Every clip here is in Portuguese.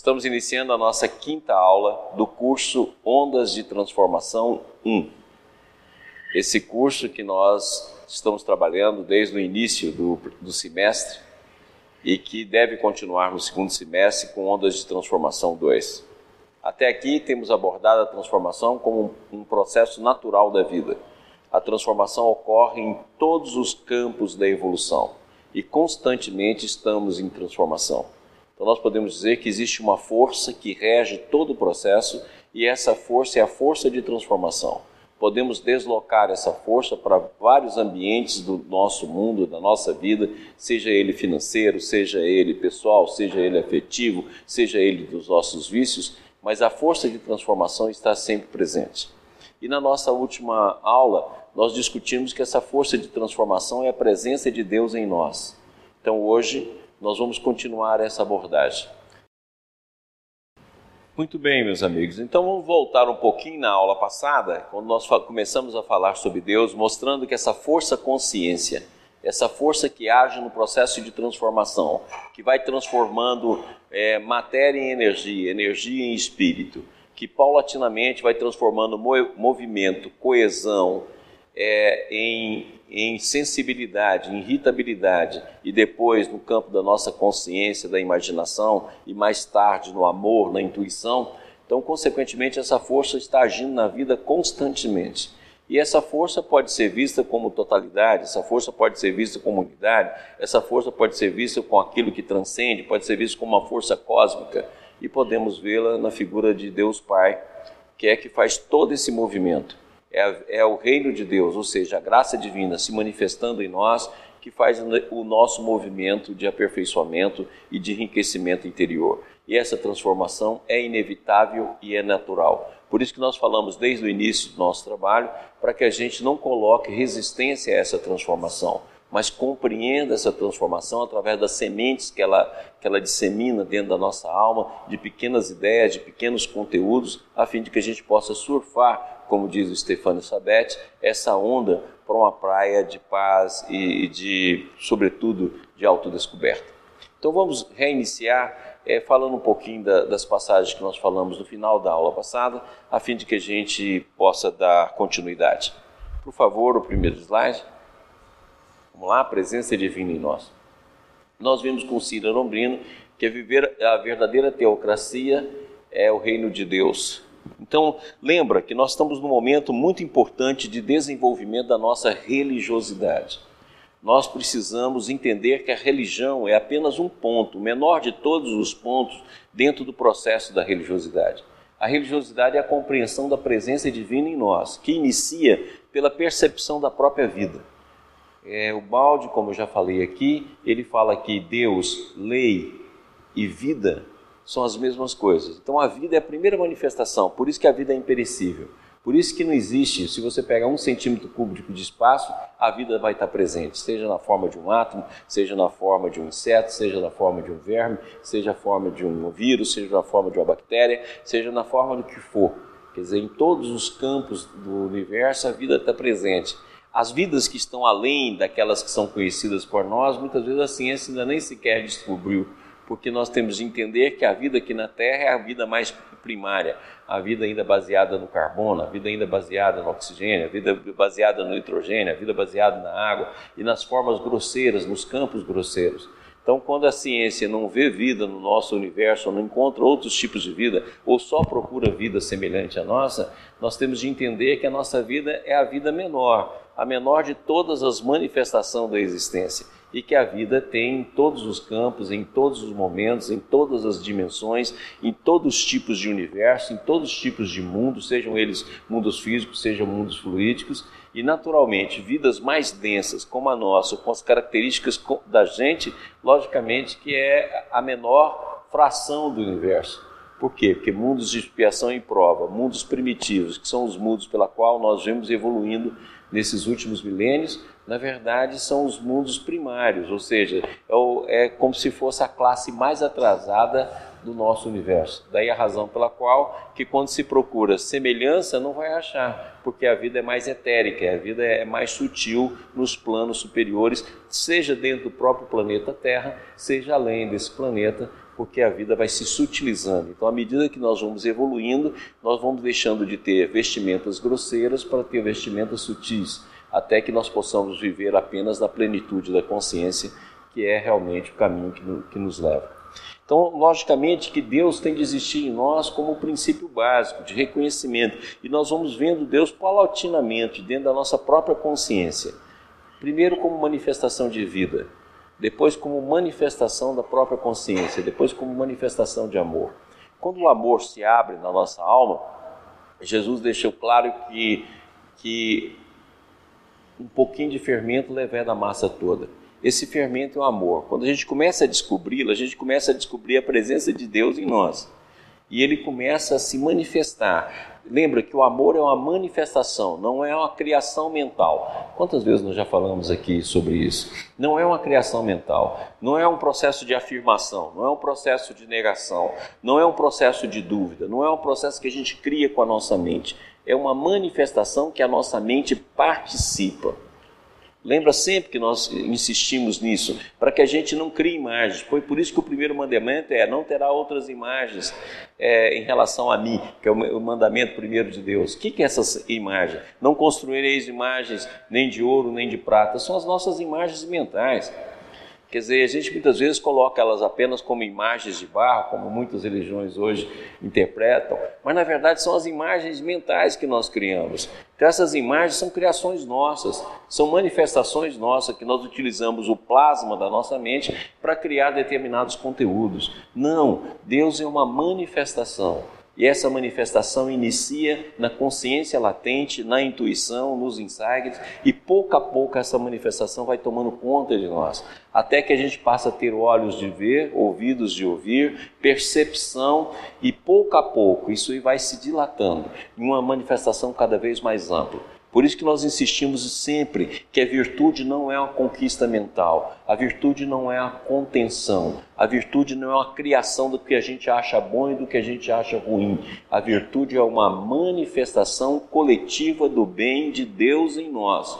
Estamos iniciando a nossa quinta aula do curso Ondas de Transformação 1. Esse curso que nós estamos trabalhando desde o início do, do semestre e que deve continuar no segundo semestre com Ondas de Transformação 2. Até aqui temos abordado a transformação como um processo natural da vida. A transformação ocorre em todos os campos da evolução e constantemente estamos em transformação. Então, nós podemos dizer que existe uma força que rege todo o processo e essa força é a força de transformação. Podemos deslocar essa força para vários ambientes do nosso mundo, da nossa vida, seja ele financeiro, seja ele pessoal, seja ele afetivo, seja ele dos nossos vícios, mas a força de transformação está sempre presente. E na nossa última aula, nós discutimos que essa força de transformação é a presença de Deus em nós. Então hoje nós vamos continuar essa abordagem. Muito bem, meus amigos. Então vamos voltar um pouquinho na aula passada, quando nós começamos a falar sobre Deus, mostrando que essa força consciência, essa força que age no processo de transformação, que vai transformando é, matéria em energia, energia em espírito, que paulatinamente vai transformando movimento, coesão, é, em em sensibilidade, em irritabilidade e depois no campo da nossa consciência, da imaginação e mais tarde no amor, na intuição, então, consequentemente, essa força está agindo na vida constantemente. E essa força pode ser vista como totalidade, essa força pode ser vista como unidade, essa força pode ser vista com aquilo que transcende, pode ser vista como uma força cósmica e podemos vê-la na figura de Deus Pai, que é que faz todo esse movimento é, é o reino de Deus, ou seja, a graça divina se manifestando em nós, que faz o nosso movimento de aperfeiçoamento e de enriquecimento interior. E essa transformação é inevitável e é natural. Por isso que nós falamos desde o início do nosso trabalho, para que a gente não coloque resistência a essa transformação, mas compreenda essa transformação através das sementes que ela, que ela dissemina dentro da nossa alma, de pequenas ideias, de pequenos conteúdos, a fim de que a gente possa surfar como diz o Stefano Sabete, essa onda para uma praia de paz e de, sobretudo, de autodescoberta. Então vamos reiniciar é, falando um pouquinho da, das passagens que nós falamos no final da aula passada, a fim de que a gente possa dar continuidade. Por favor, o primeiro slide. Vamos lá, presença divina em nós. Nós vimos com Cira Lombrino que viver a verdadeira teocracia é o reino de Deus, então, lembra que nós estamos num momento muito importante de desenvolvimento da nossa religiosidade. Nós precisamos entender que a religião é apenas um ponto, o menor de todos os pontos dentro do processo da religiosidade. A religiosidade é a compreensão da presença divina em nós, que inicia pela percepção da própria vida. É, o balde, como eu já falei aqui, ele fala que Deus, lei e vida são as mesmas coisas. Então a vida é a primeira manifestação, por isso que a vida é imperecível. Por isso que não existe, se você pegar um centímetro cúbico de espaço, a vida vai estar presente, seja na forma de um átomo, seja na forma de um inseto, seja na forma de um verme, seja na forma de um vírus, seja na forma de uma bactéria, seja na forma do que for. Quer dizer, em todos os campos do universo a vida está presente. As vidas que estão além daquelas que são conhecidas por nós, muitas vezes a ciência ainda nem sequer descobriu porque nós temos de entender que a vida aqui na Terra é a vida mais primária, a vida ainda baseada no carbono, a vida ainda baseada no oxigênio, a vida baseada no nitrogênio, a vida baseada na água e nas formas grosseiras, nos campos grosseiros. Então, quando a ciência não vê vida no nosso universo, ou não encontra outros tipos de vida, ou só procura vida semelhante à nossa, nós temos de entender que a nossa vida é a vida menor, a menor de todas as manifestações da existência e que a vida tem em todos os campos, em todos os momentos, em todas as dimensões, em todos os tipos de universo, em todos os tipos de mundos, sejam eles mundos físicos, sejam mundos fluídicos, e naturalmente vidas mais densas como a nossa, com as características da gente, logicamente que é a menor fração do universo. Por quê? Porque mundos de expiação e prova, mundos primitivos, que são os mundos pela qual nós vemos evoluindo nesses últimos milênios, na verdade são os mundos primários, ou seja, é, é como se fosse a classe mais atrasada do nosso universo. Daí a razão pela qual que quando se procura semelhança não vai achar, porque a vida é mais etérica, a vida é mais sutil nos planos superiores, seja dentro do próprio planeta Terra, seja além desse planeta, porque a vida vai se sutilizando. Então, à medida que nós vamos evoluindo, nós vamos deixando de ter vestimentas grosseiras para ter vestimentas sutis, até que nós possamos viver apenas na plenitude da consciência, que é realmente o caminho que nos leva. Então, logicamente que Deus tem de existir em nós como princípio básico de reconhecimento, e nós vamos vendo Deus paulatinamente dentro da nossa própria consciência. Primeiro como manifestação de vida, depois como manifestação da própria consciência, depois como manifestação de amor. Quando o amor se abre na nossa alma, Jesus deixou claro que, que um pouquinho de fermento leva a massa toda. Esse fermento é o amor. Quando a gente começa a descobri-lo, a gente começa a descobrir a presença de Deus em nós. E ele começa a se manifestar. Lembra que o amor é uma manifestação, não é uma criação mental. Quantas vezes nós já falamos aqui sobre isso? Não é uma criação mental, não é um processo de afirmação, não é um processo de negação, não é um processo de dúvida, não é um processo que a gente cria com a nossa mente. É uma manifestação que a nossa mente participa. Lembra sempre que nós insistimos nisso, para que a gente não crie imagens. Foi por isso que o primeiro mandamento é: não terá outras imagens é, em relação a mim, que é o mandamento primeiro de Deus. O que, que é essa imagem? Não construireis imagens nem de ouro nem de prata, são as nossas imagens mentais. Quer dizer, a gente muitas vezes coloca elas apenas como imagens de barro, como muitas religiões hoje interpretam, mas na verdade são as imagens mentais que nós criamos. Então, essas imagens são criações nossas, são manifestações nossas que nós utilizamos o plasma da nossa mente para criar determinados conteúdos. Não, Deus é uma manifestação. E essa manifestação inicia na consciência latente, na intuição, nos insights, e pouco a pouco essa manifestação vai tomando conta de nós, até que a gente passa a ter olhos de ver, ouvidos de ouvir, percepção, e pouco a pouco isso vai se dilatando em uma manifestação cada vez mais ampla. Por isso que nós insistimos sempre que a virtude não é uma conquista mental, a virtude não é a contenção, a virtude não é uma criação do que a gente acha bom e do que a gente acha ruim. A virtude é uma manifestação coletiva do bem de Deus em nós.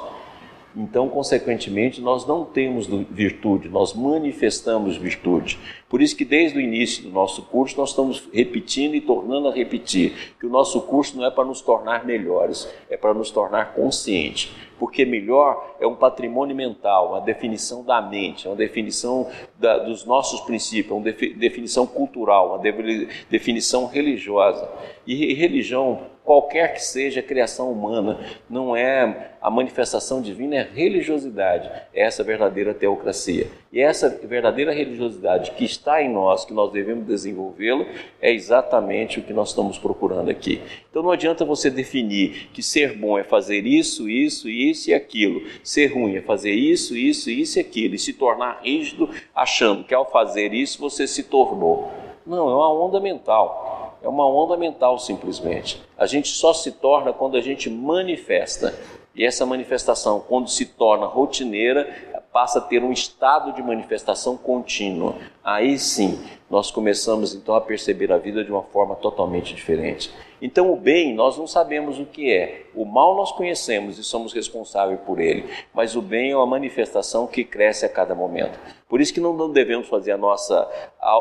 Então, consequentemente, nós não temos virtude, nós manifestamos virtude. Por isso que desde o início do nosso curso nós estamos repetindo e tornando a repetir que o nosso curso não é para nos tornar melhores, é para nos tornar conscientes. Porque melhor é um patrimônio mental, uma definição da mente, uma definição da, dos nossos princípios, uma definição cultural, uma definição religiosa. E religião qualquer que seja a criação humana, não é a manifestação divina, é religiosidade, é essa verdadeira teocracia. E essa verdadeira religiosidade que está em nós, que nós devemos desenvolvê-lo, é exatamente o que nós estamos procurando aqui. Então não adianta você definir que ser bom é fazer isso, isso, isso e aquilo, ser ruim é fazer isso, isso, isso e aquilo, e se tornar rígido achando que ao fazer isso você se tornou. Não, é uma onda mental. É uma onda mental, simplesmente. A gente só se torna quando a gente manifesta. E essa manifestação, quando se torna rotineira, passa a ter um estado de manifestação contínua. Aí sim, nós começamos então a perceber a vida de uma forma totalmente diferente. Então, o bem nós não sabemos o que é, o mal nós conhecemos e somos responsáveis por ele, mas o bem é uma manifestação que cresce a cada momento. Por isso que não devemos fazer a nossa,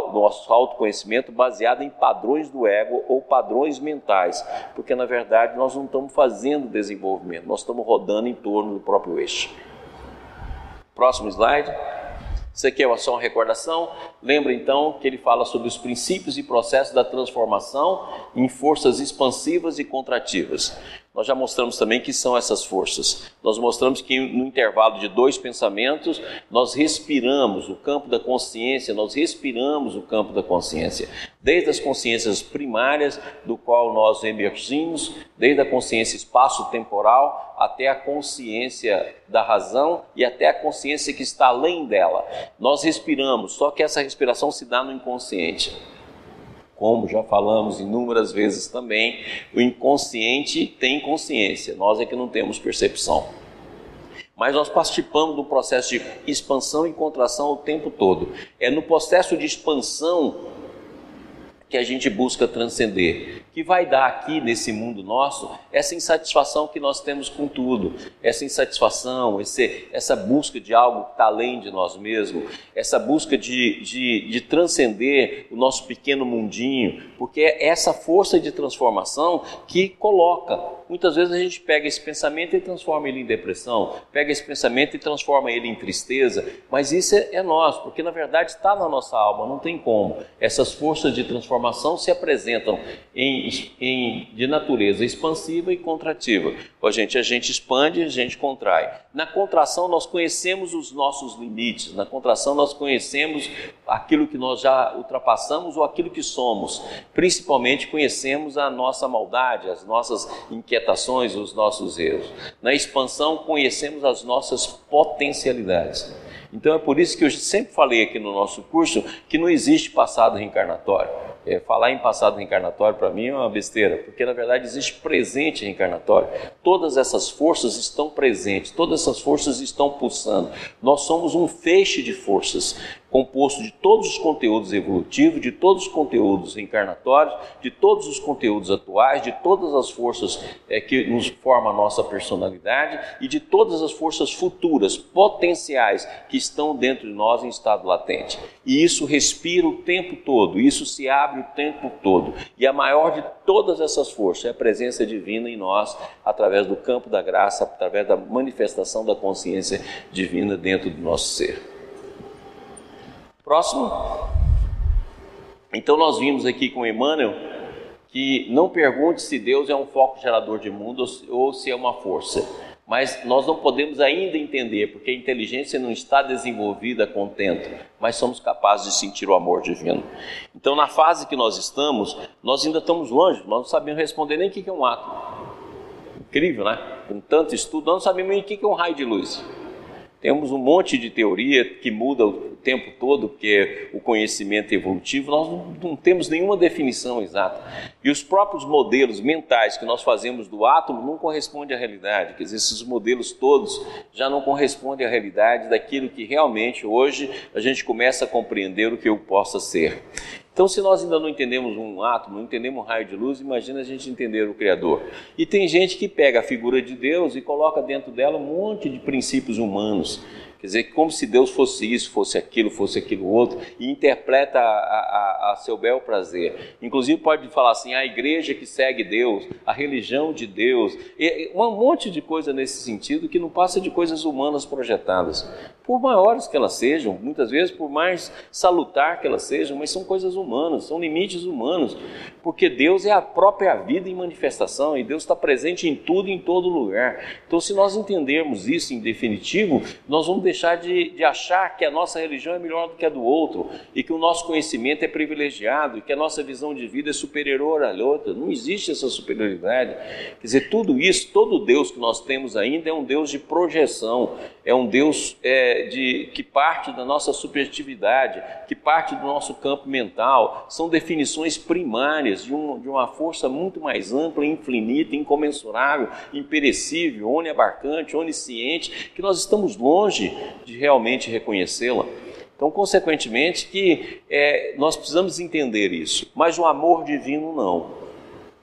o nosso autoconhecimento baseado em padrões do ego ou padrões mentais, porque na verdade nós não estamos fazendo desenvolvimento, nós estamos rodando em torno do próprio eixo. Próximo slide. Isso aqui é só uma recordação. Lembra então que ele fala sobre os princípios e processos da transformação em forças expansivas e contrativas. Nós já mostramos também que são essas forças. Nós mostramos que no intervalo de dois pensamentos, nós respiramos o campo da consciência, nós respiramos o campo da consciência. Desde as consciências primárias, do qual nós emergimos, desde a consciência espaço-temporal até a consciência da razão e até a consciência que está além dela. Nós respiramos, só que essa respiração se dá no inconsciente como já falamos inúmeras vezes também, o inconsciente tem consciência, nós é que não temos percepção. Mas nós participamos do processo de expansão e contração o tempo todo. É no processo de expansão que a gente busca transcender, que vai dar aqui nesse mundo nosso essa insatisfação que nós temos com tudo, essa insatisfação, esse, essa busca de algo que está além de nós mesmos, essa busca de, de, de transcender o nosso pequeno mundinho, porque é essa força de transformação que coloca. Muitas vezes a gente pega esse pensamento e transforma ele em depressão, pega esse pensamento e transforma ele em tristeza, mas isso é, é nosso, porque na verdade está na nossa alma, não tem como. Essas forças de transformação se apresentam em, em, de natureza expansiva e contrativa. A gente, a gente expande, a gente contrai. Na contração nós conhecemos os nossos limites, na contração nós conhecemos aquilo que nós já ultrapassamos ou aquilo que somos. Principalmente conhecemos a nossa maldade, as nossas inquietações, os nossos erros. Na expansão conhecemos as nossas potencialidades. Então é por isso que eu sempre falei aqui no nosso curso que não existe passado reencarnatório. É, falar em passado reencarnatório para mim é uma besteira, porque na verdade existe presente reencarnatório. Todas essas forças estão presentes, todas essas forças estão pulsando. Nós somos um feixe de forças composto de todos os conteúdos evolutivos, de todos os conteúdos reencarnatórios, de todos os conteúdos atuais, de todas as forças é, que nos formam a nossa personalidade e de todas as forças futuras, potenciais, que estão dentro de nós em estado latente. E isso respira o tempo todo, isso se abre o tempo todo. E a maior de todas essas forças é a presença divina em nós, através do campo da graça, através da manifestação da consciência divina dentro do nosso ser. Próximo. Então nós vimos aqui com Emmanuel que não pergunte se Deus é um foco gerador de mundo ou se é uma força. Mas nós não podemos ainda entender, porque a inteligência não está desenvolvida contento, mas somos capazes de sentir o amor divino. Então, na fase que nós estamos, nós ainda estamos longe, nós não sabemos responder nem o que é um átomo. Incrível, né? Com tanto estudo, nós não sabemos nem o que é um raio de luz. Temos um monte de teoria que muda o tempo todo, porque o conhecimento evolutivo, nós não, não, temos nenhuma definição exata. E os próprios modelos mentais que nós fazemos do átomo não correspondem à realidade. Quer dizer, esses modelos todos já não correspondem à realidade daquilo que realmente hoje a gente começa a compreender o que eu possa ser. Então, se nós ainda não entendemos um átomo, não entendemos um raio de luz, imagina a gente entender o Criador. E tem gente que pega a figura de Deus e coloca dentro dela um monte de princípios humanos. Quer dizer, como se Deus fosse isso, fosse aquilo, fosse aquilo outro, e interpreta a, a, a, seu bel prazer. Inclusive pode falar assim, a igreja que segue Deus, a religião de Deus, e, um monte de coisa nesse sentido que não passa de coisas humanas projetadas por maiores que elas sejam, muitas vezes por mais salutar que elas sejam, mas são coisas humanas, são limites humanos, porque Deus é a própria vida em manifestação e Deus está presente em tudo e em todo lugar. Então, se nós entendermos isso em definitivo, nós vamos deixar de, de achar que a nossa religião é melhor do que a do outro e que o nosso conhecimento é privilegiado e que a nossa visão de vida é superior à outra. Não existe essa superioridade. Quer dizer, tudo isso, todo Deus que nós temos ainda é um Deus de projeção, é um Deus. É, de, que parte da nossa subjetividade, que parte do nosso campo mental, são definições primárias de, um, de uma força muito mais ampla, infinita, incomensurável, imperecível, oniabarcante, onisciente, que nós estamos longe de realmente reconhecê-la. Então, consequentemente, que é, nós precisamos entender isso. Mas o amor divino não.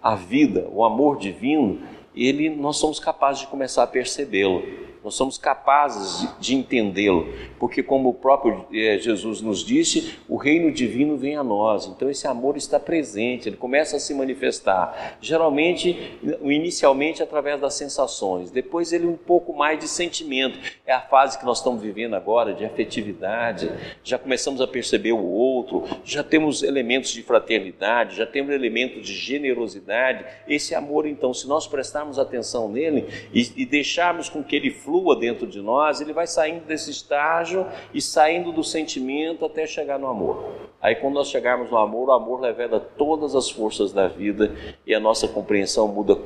A vida, o amor divino, ele nós somos capazes de começar a percebê-lo nós somos capazes de, entendê-lo, porque, como o próprio é, Jesus nos disse, o reino divino vem a nós, então esse amor está presente, ele começa a se manifestar, geralmente, inicialmente através das sensações, depois ele um pouco mais de sentimento, é a fase que nós estamos vivendo agora, de afetividade, já começamos a perceber o outro, já temos elementos de fraternidade, já temos elementos de generosidade, esse amor, então, se nós prestarmos atenção nele e, e deixarmos com que ele flua, dentro de nós, ele vai saindo desse estágio e saindo do sentimento até chegar no amor. Aí, quando nós chegarmos no amor, o amor revela todas as forças da vida e a nossa compreensão muda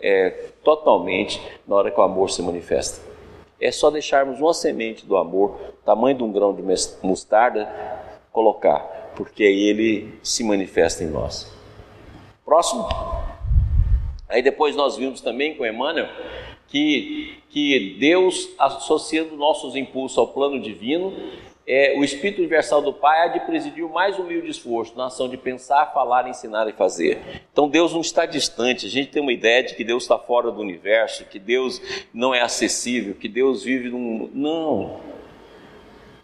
é, totalmente na hora que o amor se manifesta. É só deixarmos uma semente do amor, tamanho de um grão de mostarda, colocar, porque aí ele se manifesta em nós. Próximo. Aí depois nós vimos também com Emmanuel que, que Deus, associando nossos impulsos ao plano divino, é, o Espírito Universal do Pai há de presidir o mais humilde esforço na ação de pensar, falar, ensinar e fazer. Então Deus não está distante, a gente tem uma ideia de que Deus está fora do universo, que Deus não é acessível, que Deus vive num. Não.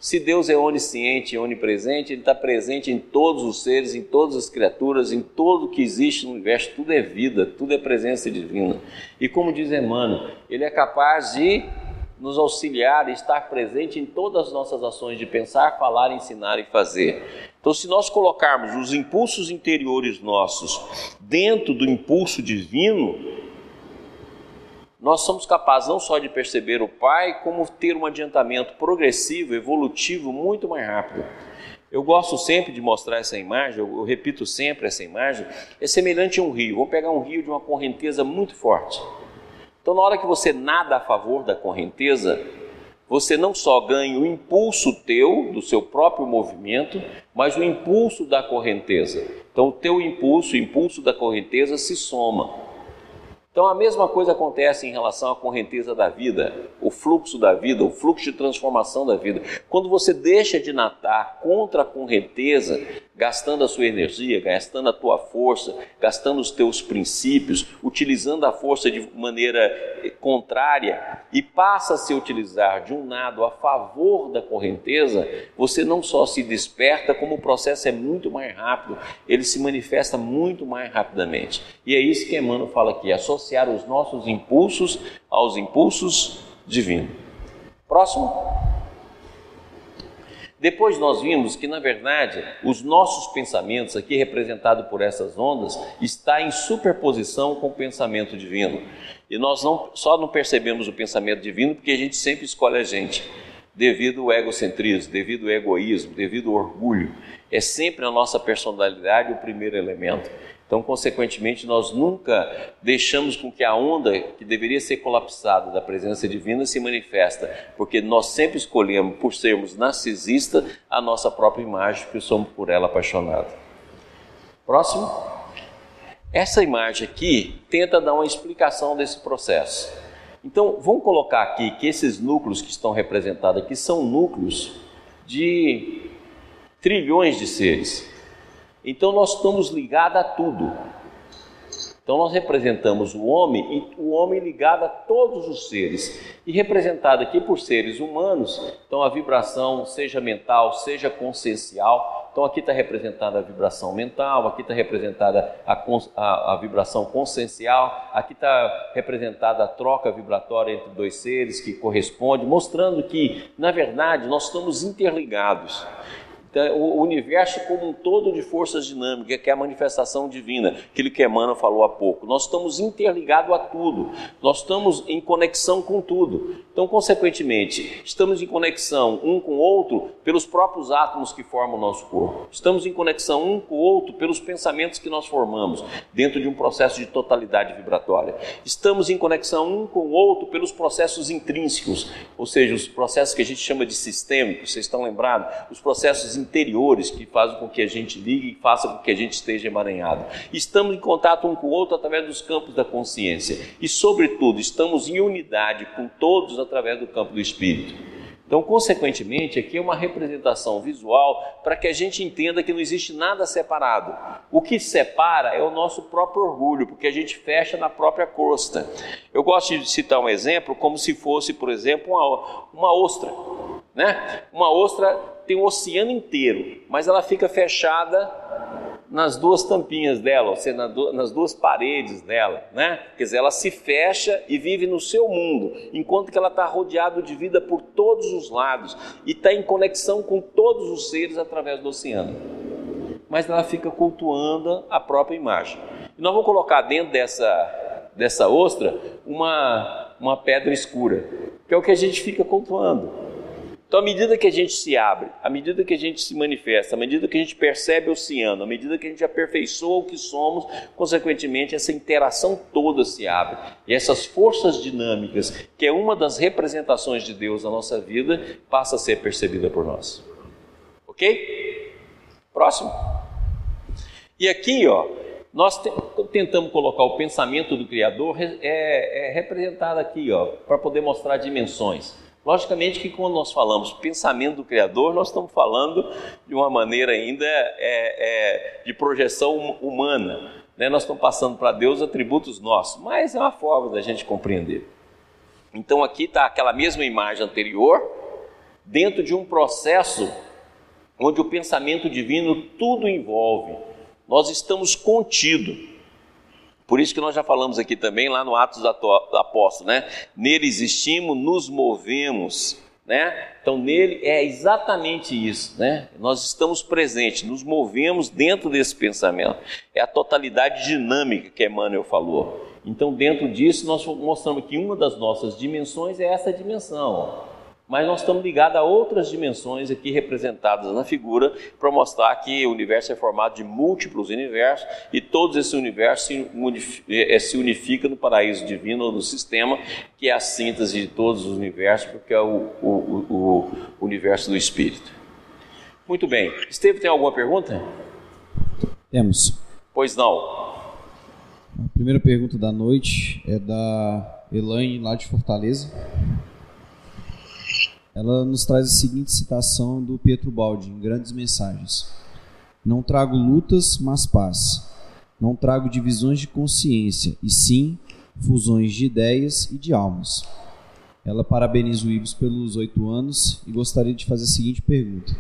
Se Deus é onisciente e onipresente, Ele está presente em todos os seres, em todas as criaturas, em tudo que existe no universo. Tudo é vida, tudo é presença divina. E como diz Emmanuel, Ele é capaz de nos auxiliar e estar presente em todas as nossas ações de pensar, falar, ensinar e fazer. Então, se nós colocarmos os impulsos interiores nossos dentro do impulso divino, nós somos capazes não só de perceber o Pai, como ter um adiantamento progressivo, evolutivo muito mais rápido. Eu gosto sempre de mostrar essa imagem, eu, repito sempre essa imagem, é semelhante a um rio. Vou pegar um rio de uma correnteza muito forte. Então, na hora que você nada a favor da correnteza, você não só ganha o impulso teu, do seu próprio movimento, mas o impulso da correnteza. Então, o teu impulso, o impulso da correnteza se soma. Então a mesma coisa acontece em relação à correnteza da vida, o fluxo da vida, o fluxo de transformação da vida. Quando você deixa de nadar contra a correnteza, gastando a sua energia, gastando a tua força, gastando os teus princípios, utilizando a força de maneira eh, contrária e passa a se utilizar de um nado a favor da correnteza, você não só se desperta, como o processo é muito mais rápido, ele se manifesta muito mais rapidamente. E é isso que Emmanuel fala aqui, associar os nossos impulsos aos impulsos divinos. Próximo. Depois nós vimos que, na verdade, os nossos pensamentos, aqui representado por essas ondas, está em superposição com o pensamento divino. E nós não, só não percebemos o pensamento divino porque a gente sempre escolhe a gente, devido ao egocentrismo, devido ao egoísmo, devido ao orgulho. É sempre a nossa personalidade o primeiro elemento. Então, consequentemente, nós nunca deixamos com que a onda que deveria ser colapsada da presença divina se manifesta, porque nós sempre escolhemos, por sermos narcisistas, a nossa própria imagem, porque somos por ela apaixonados. Próximo. Essa imagem aqui tenta dar uma explicação desse processo. Então, vamos colocar aqui que esses núcleos que estão representados aqui são núcleos de trilhões de seres. Então nós estamos ligados a tudo. Então nós representamos o homem e o homem ligado a todos os seres. E representado aqui por seres humanos, então a vibração, seja mental, seja consciencial. Então aqui está representada a vibração mental, aqui está representada a, a, a, vibração consciencial, aqui está representada a troca vibratória entre dois seres que corresponde, mostrando que, na verdade, nós estamos interligados. Então, o universo como um todo de forças dinâmicas, que é a manifestação divina, aquilo que Emmanuel falou há pouco. Nós estamos interligados a tudo, nós estamos em conexão com tudo. Então, consequentemente, estamos em conexão um com o outro pelos próprios átomos que formam o nosso corpo. Estamos em conexão um com o outro pelos pensamentos que nós formamos dentro de um processo de totalidade vibratória. Estamos em conexão um com o outro pelos processos intrínsecos, ou seja, os processos que a gente chama de sistêmicos. Vocês estão lembrados? Os processos interiores que fazem com que a gente ligue e façam com que a gente esteja emaranhado. Estamos em contato um com o outro através dos campos da consciência e, sobretudo, estamos em unidade com todos através do campo do espírito. Então, consequentemente, aqui é uma representação visual para que a gente entenda que não existe nada separado. O que separa é o nosso próprio orgulho, porque a gente fecha na própria crosta. Eu gosto de citar um exemplo como se fosse, por exemplo, uma, uma ostra. Né? Uma ostra tem o oceano inteiro, mas ela fica fechada nas duas tampinhas dela, ou seja, nas duas paredes dela, né? Quer dizer, ela se fecha e vive no seu mundo, enquanto que ela está rodeada de vida por todos os lados e está em conexão com todos os seres através do oceano. Mas ela fica cultuando a própria imagem. E nós vamos colocar dentro dessa, dessa ostra uma, uma pedra escura, que é o que a gente fica cultuando. Então, à medida que a gente se abre, à medida que a gente se manifesta, à medida que a gente percebe o oceano, à medida que a gente aperfeiçoa o que somos, consequentemente, essa interação toda se abre. E essas forças dinâmicas, que é uma das representações de Deus na nossa vida, passa a ser percebida por nós. Ok? Próximo. E aqui, ó, nós tentamos colocar o pensamento do Criador é, é representado aqui, ó, para poder mostrar dimensões. Logicamente que quando nós falamos pensamento do Criador, nós estamos falando de uma maneira ainda é, é, de projeção humana. Né? Nós estamos passando para Deus atributos nossos, mas é uma forma da gente compreender. Então aqui está aquela mesma imagem anterior, dentro de um processo onde o pensamento divino tudo envolve. Nós estamos contidos. Por isso que nós já falamos aqui também lá no Atos do Apóstolo, né? Nele existimos, nos movemos, né? Então nele é exatamente isso, né? Nós estamos presentes, nos movemos dentro desse pensamento. É a totalidade dinâmica que Emmanuel falou. Então dentro disso nós mostramos que uma das nossas dimensões é essa dimensão mas nós estamos ligados a outras dimensões aqui representadas na figura para mostrar que o universo é formado de múltiplos universos e todos esses universos se, é, se unificam no paraíso divino ou no sistema, que é a síntese de todos os universos, porque é o, o, o, o universo do Espírito. Muito bem. Esteve, tem alguma pergunta? Temos. Pois não. A primeira pergunta da noite é da Elaine, lá de Fortaleza ela nos traz a seguinte citação do Pietro Baldi em Grandes Mensagens: Não trago lutas, mas paz. Não trago divisões de consciência, e sim fusões de ideias e de almas. Ela parabeniza o Ibis pelos oito anos e gostaria de fazer a seguinte pergunta: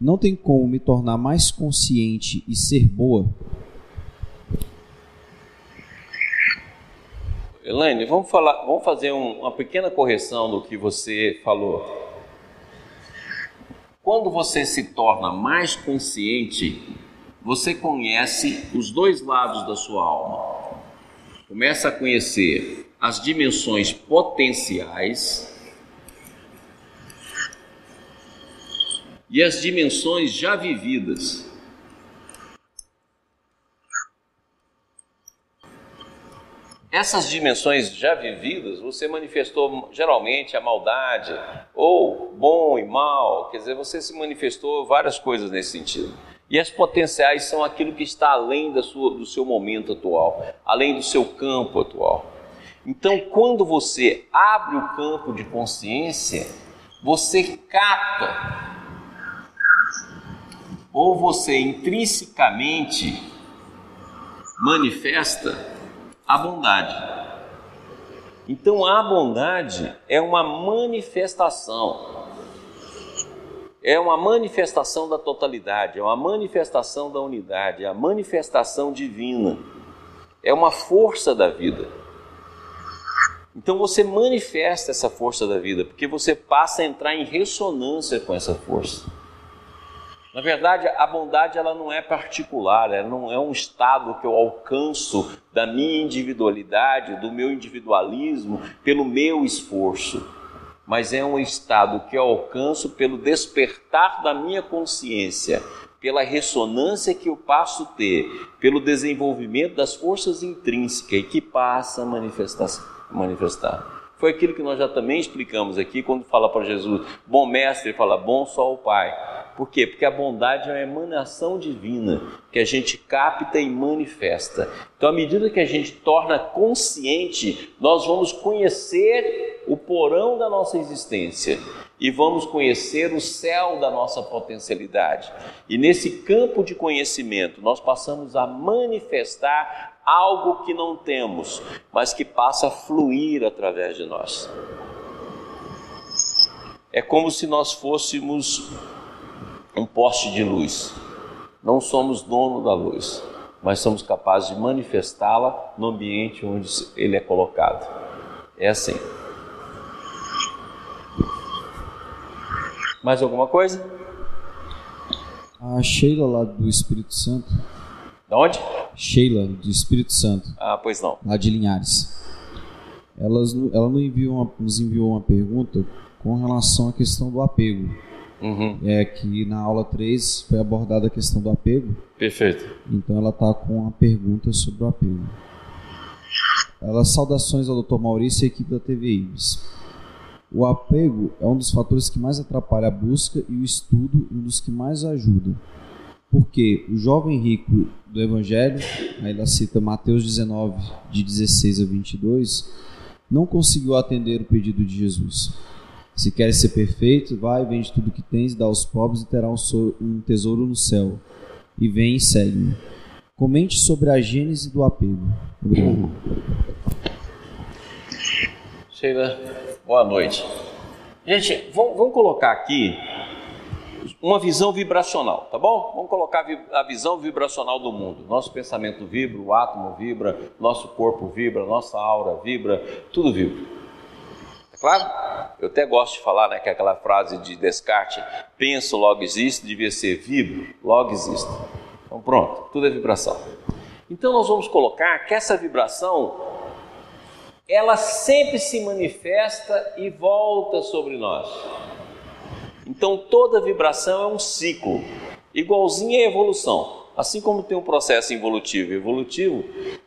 Não tem como me tornar mais consciente e ser boa? Elaine, vamos, falar, vamos fazer um, uma pequena correção do que você falou. Quando você se torna mais consciente, você conhece os dois lados da sua alma. Começa a conhecer as dimensões potenciais e as dimensões já vividas. Essas dimensões já vividas, você manifestou geralmente a maldade, ou bom e mal, quer dizer, você se manifestou várias coisas nesse sentido. E as potenciais são aquilo que está além da sua, do seu momento atual, além do seu campo atual. Então, quando você abre o campo de consciência, você capta, ou você intrinsecamente manifesta a bondade. Então a bondade é uma manifestação. É uma manifestação da totalidade, é uma manifestação da unidade, é a manifestação divina. É uma força da vida. Então você manifesta essa força da vida, porque você passa a entrar em ressonância com essa força. Na verdade, a bondade ela não é particular, ela não é um estado que eu alcanço da minha individualidade, do meu individualismo, pelo meu esforço, mas é um estado que eu alcanço pelo despertar da minha consciência, pela ressonância que eu passo a ter, pelo desenvolvimento das forças intrínsecas e que passa a manifestar. manifestar. Foi aquilo que nós já também explicamos aqui quando fala para Jesus, bom mestre, fala bom só o Pai. Por quê? Porque a bondade é uma emanação divina que a gente capta e manifesta. Então, à medida que a gente torna consciente, nós vamos conhecer o porão da nossa existência e vamos conhecer o céu da nossa potencialidade. E nesse campo de conhecimento, nós passamos a manifestar algo que não temos, mas que passa a fluir através de nós. É como se nós fôssemos um poste de luz. Não somos dono da luz, mas somos capazes de manifestá-la no ambiente onde ele é colocado. É assim. Mais alguma coisa? A Sheila lá do Espírito Santo. Da onde? Sheila do Espírito Santo. Ah, pois não. Lá de Linhares. Elas, ela nos enviou, uma, nos enviou uma pergunta com relação à questão do apego. Uhum. É que na aula 3 foi abordada a questão do apego. Perfeito. Então ela está com uma pergunta sobre o apego. Ela saudações ao Dr. Maurício e à equipe da TV. O apego é um dos fatores que mais atrapalha a busca e o estudo e um dos que mais ajuda. Porque o jovem rico do Evangelho, aí ela cita Mateus 19, de 16 a 22, não conseguiu atender o pedido de Jesus Se queres ser perfeito, vai, vende tudo que tens, dá aos pobres e terá um tesouro no céu. E vem e segue-me. Comente sobre a gênese do apego. Obrigado. Sheila, boa noite. Gente, vamos, colocar aqui uma visão vibracional, tá bom? Vamos colocar a visão vibracional do mundo. Nosso pensamento vibra, o átomo vibra, nosso corpo vibra, nossa aura vibra, tudo vibra. Claro? Eu até gosto de falar, né, que é aquela frase de Descartes, penso, logo existe, devia ser vibro, logo existe. Então pronto, tudo é vibração. Então nós vamos colocar que essa vibração ela sempre se manifesta e volta sobre nós. Então toda vibração é um ciclo, igualzinho à evolução. Assim como tem um processo involutivo e evolutivo,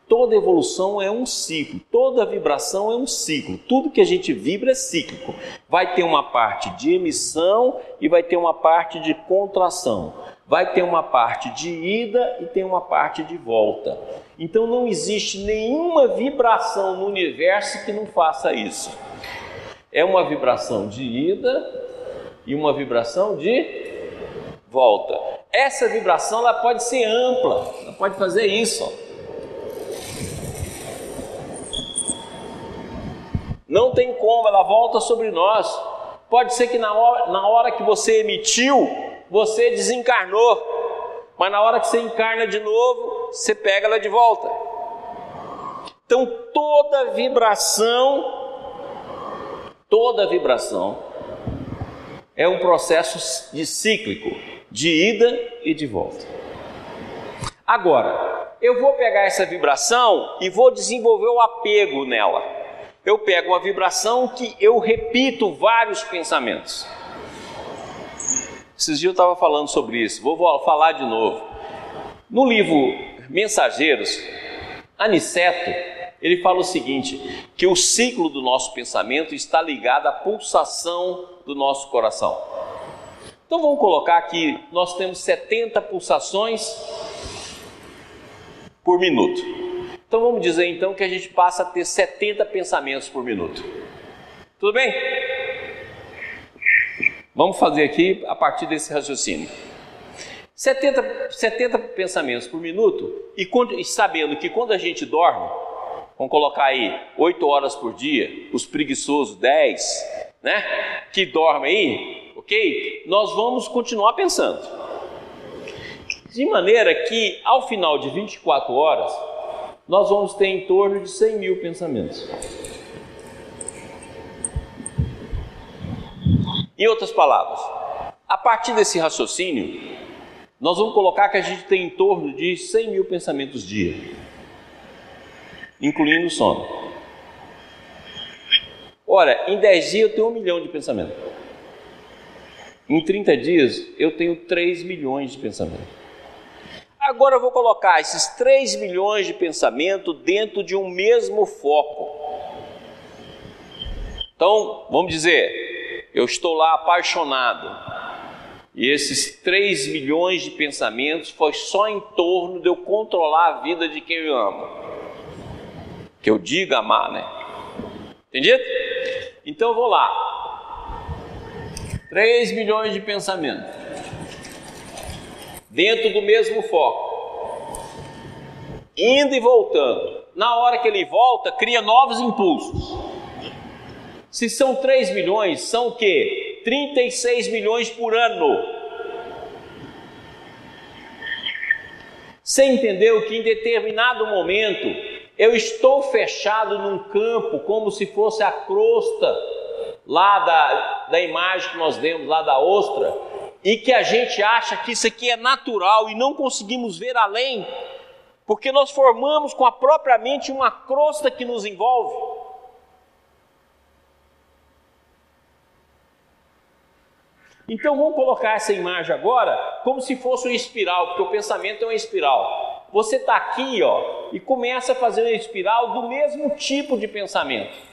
toda evolução é um ciclo, toda vibração é um ciclo. Tudo que a gente vibra é cíclico. Vai ter uma parte de emissão e vai ter uma parte de contração. Vai ter uma parte de ida e tem uma parte de volta. Então não existe nenhuma vibração no universo que não faça isso. É uma vibração de ida e uma vibração de volta. Essa vibração ela pode ser ampla, ela pode fazer isso. Não tem como, ela volta sobre nós. Pode ser que na hora, na hora que você emitiu, você desencarnou, mas na hora que você encarna de novo, você pega ela de volta. Então toda vibração, toda vibração é um processo de cíclico, de ida e de volta. Agora, eu vou pegar essa vibração e vou desenvolver o apego nela. Eu pego uma vibração que eu repito vários pensamentos. Esses dias eu estava falando sobre isso, vou falar de novo. No livro Mensageiros, Aniceto, ele fala o seguinte: que o ciclo do nosso pensamento está ligado à pulsação do nosso coração. Então vamos colocar que nós temos 70 pulsações por minuto. Então vamos dizer então que a gente passa a ter 70 pensamentos por minuto. Tudo bem? Vamos fazer aqui a partir desse raciocínio. 70, 70 pensamentos por minuto e, e sabendo que quando a gente dorme, vamos colocar aí 8 horas por dia, os preguiçosos 10, né? Que dorme aí, ok? Nós vamos continuar pensando. De maneira que ao final de 24 horas, nós vamos ter em torno de 100 mil pensamentos. Em outras palavras, a partir desse raciocínio, nós vamos colocar que a gente tem em torno de 100 mil pensamentos dia, incluindo o sono. Ora, em 10 dias eu tenho um milhão de pensamentos. Em 30 dias eu tenho 3 milhões de pensamentos. Agora eu vou colocar esses 3 milhões de pensamentos dentro de um mesmo foco. Então, vamos dizer, eu estou lá apaixonado. E esses 3 milhões de pensamentos foi só em torno de eu controlar a vida de quem eu amo. Que eu diga amar, né? Entendido? Então eu vou lá. 3 milhões de pensamentos. Dentro do mesmo foco. Indo e voltando. Na hora que ele volta, cria novos impulsos. Se são 3 milhões, são o quê? 36 milhões por ano. Você entendeu que em determinado momento eu estou fechado num campo como se fosse a crosta lá da, da imagem que nós demos lá da ostra, e que a gente acha que isso aqui é natural e não conseguimos ver além, porque nós formamos com a própria mente uma crosta que nos envolve. Então vamos colocar essa imagem agora como se fosse uma espiral, porque o pensamento é uma espiral você está aqui ó, e começa a fazer uma espiral do mesmo tipo de pensamento.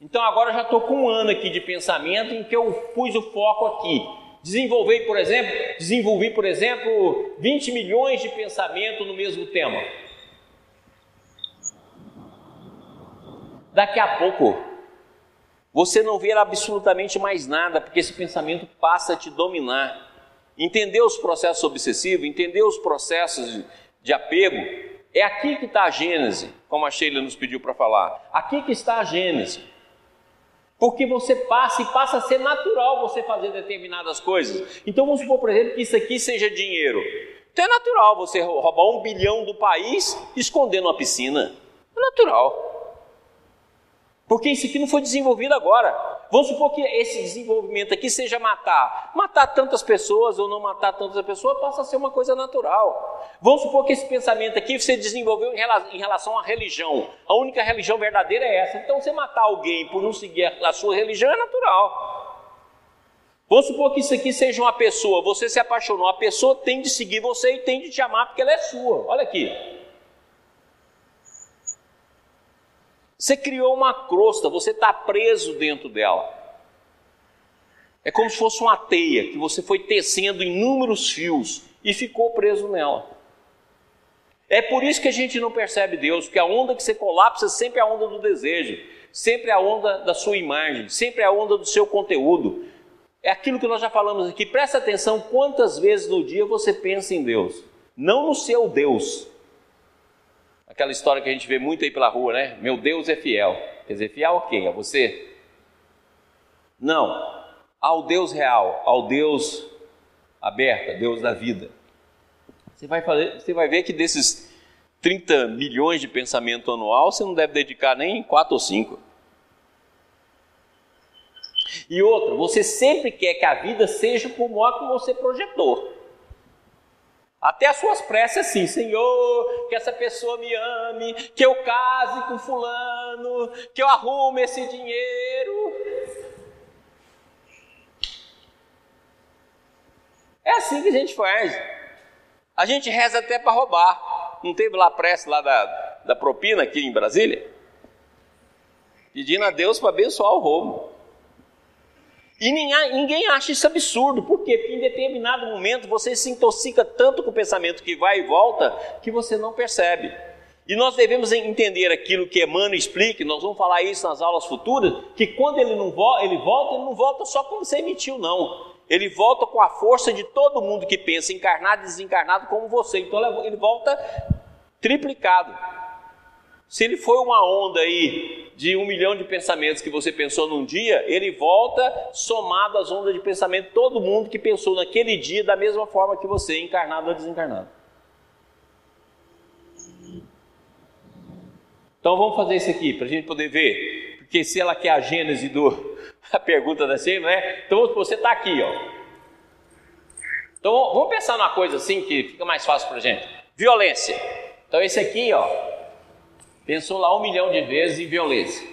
Então agora já estou com um ano aqui de pensamento em que eu pus o foco aqui. Desenvolvi, por exemplo, desenvolvi, por exemplo, 20 milhões de pensamentos no mesmo tema. Daqui a pouco Você não vê absolutamente mais nada, porque esse pensamento passa a te dominar. Entender os processos obsessivos, entender os processos de apego, é aqui que está a Gênese, como a Sheila nos pediu para falar. Aqui que está a Gênese. Porque você passa e passa a ser natural você fazer determinadas coisas. Então vamos supor, por exemplo, que isso aqui seja dinheiro. Então é natural você roubar um bilhão do país e esconder numa piscina. É natural. Porque isso aqui não foi desenvolvido agora. Vamos supor que esse desenvolvimento aqui seja matar. Matar tantas pessoas ou não matar tantas pessoas passa a ser uma coisa natural. Vamos supor que esse pensamento aqui você desenvolveu em relação à religião. A única religião verdadeira é essa. Então, você matar alguém por não seguir a sua religião é natural. Vamos supor que isso aqui seja uma pessoa, você se apaixonou, a pessoa tem de seguir você e tem de te amar porque ela é sua. Olha aqui. Você criou uma crosta, você está preso dentro dela. É como se fosse uma teia que você foi tecendo inúmeros fios e ficou preso nela. É por isso que a gente não percebe Deus, porque a onda que você colapsa sempre é a onda do desejo, sempre é a onda da sua imagem, sempre é a onda do seu conteúdo. É aquilo que nós já falamos aqui. Presta atenção quantas vezes no dia você pensa em Deus, não no seu Deus, Aquela história que a gente vê muito aí pela rua, né? Meu Deus é fiel. Quer dizer, fiel a quem? A você? Não. Ao Deus real, ao Deus aberto, Deus da vida. Você vai, fazer, você vai ver que desses 30 milhões de pensamento anual, você não deve dedicar nem 4 ou 5. E outra, você sempre quer que a vida seja como a que você projetou. Até as suas preces assim, Senhor, que essa pessoa me ame, que eu case com fulano, que eu arrume esse dinheiro. É assim que a gente faz. A gente reza até para roubar. Não teve lá prece lá da, da propina aqui em Brasília? Pedindo a Deus para abençoar o roubo. E ninguém acha isso absurdo? Porque em determinado momento você se intoxica tanto com o pensamento que vai e volta que você não percebe. E nós devemos entender aquilo que Emmanuel explica, nós vamos falar isso nas aulas futuras, que quando ele, não volta, ele volta, ele não volta só como você emitiu, não. Ele volta com a força de todo mundo que pensa encarnado e desencarnado como você. Então ele volta triplicado. Se ele foi uma onda aí de um milhão de pensamentos que você pensou num dia, ele volta somado às ondas de pensamento todo mundo que pensou naquele dia da mesma forma que você, encarnado ou desencarnado. Então vamos fazer isso aqui para a gente poder ver, porque se ela quer a gênese do a pergunta da cena, né? Então você está aqui, ó. Então vamos pensar numa coisa assim que fica mais fácil para gente. Violência. Então esse aqui, ó, pensou lá um milhão de vezes em violência.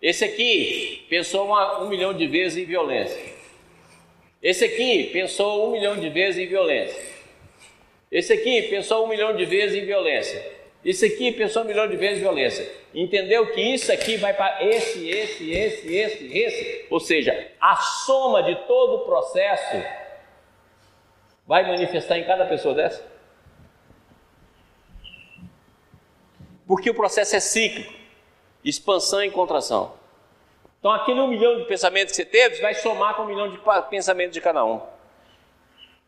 Esse aqui pensou uma, um milhão de vezes em violência. Esse aqui pensou um milhão de vezes em violência. Esse aqui pensou um milhão de vezes em violência. Esse aqui pensou um milhão de vezes em violência. Entendeu que isso aqui vai para esse, esse, esse, esse, esse. Ou seja, a soma de todo o processo vai manifestar em cada pessoa dessa? Porque o processo é cíclico expansão e contração. Então, aquele um milhão de pensamentos que você teve vai somar com um milhão de pensamentos de cada um.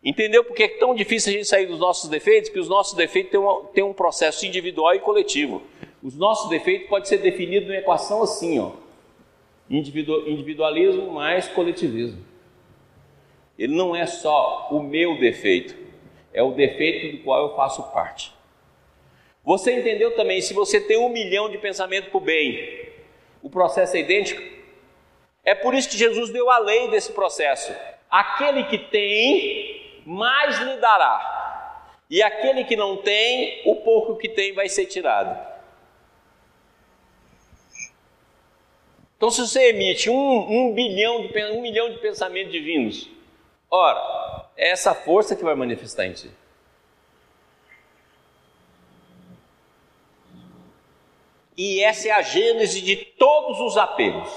Entendeu porque é tão difícil a gente sair dos nossos defeitos? Que os nossos defeitos têm, têm um processo individual e coletivo. Os nossos defeitos podem ser definidos numa equação assim, ó. individualismo mais coletivismo. Ele não é só o meu defeito, é o defeito do qual eu faço parte. Você entendeu também, se você tem um milhão de pensamento para o bem, o processo é idêntico? É por isso que Jesus deu a lei desse processo. Aquele que tem, mais lhe dará. E aquele que não tem, o pouco que tem vai ser tirado. Então, se você emite um, um bilhão de, um milhão de pensamentos divinos, ora, é essa força que vai manifestar em si. E essa é a gênese de todos os apelos.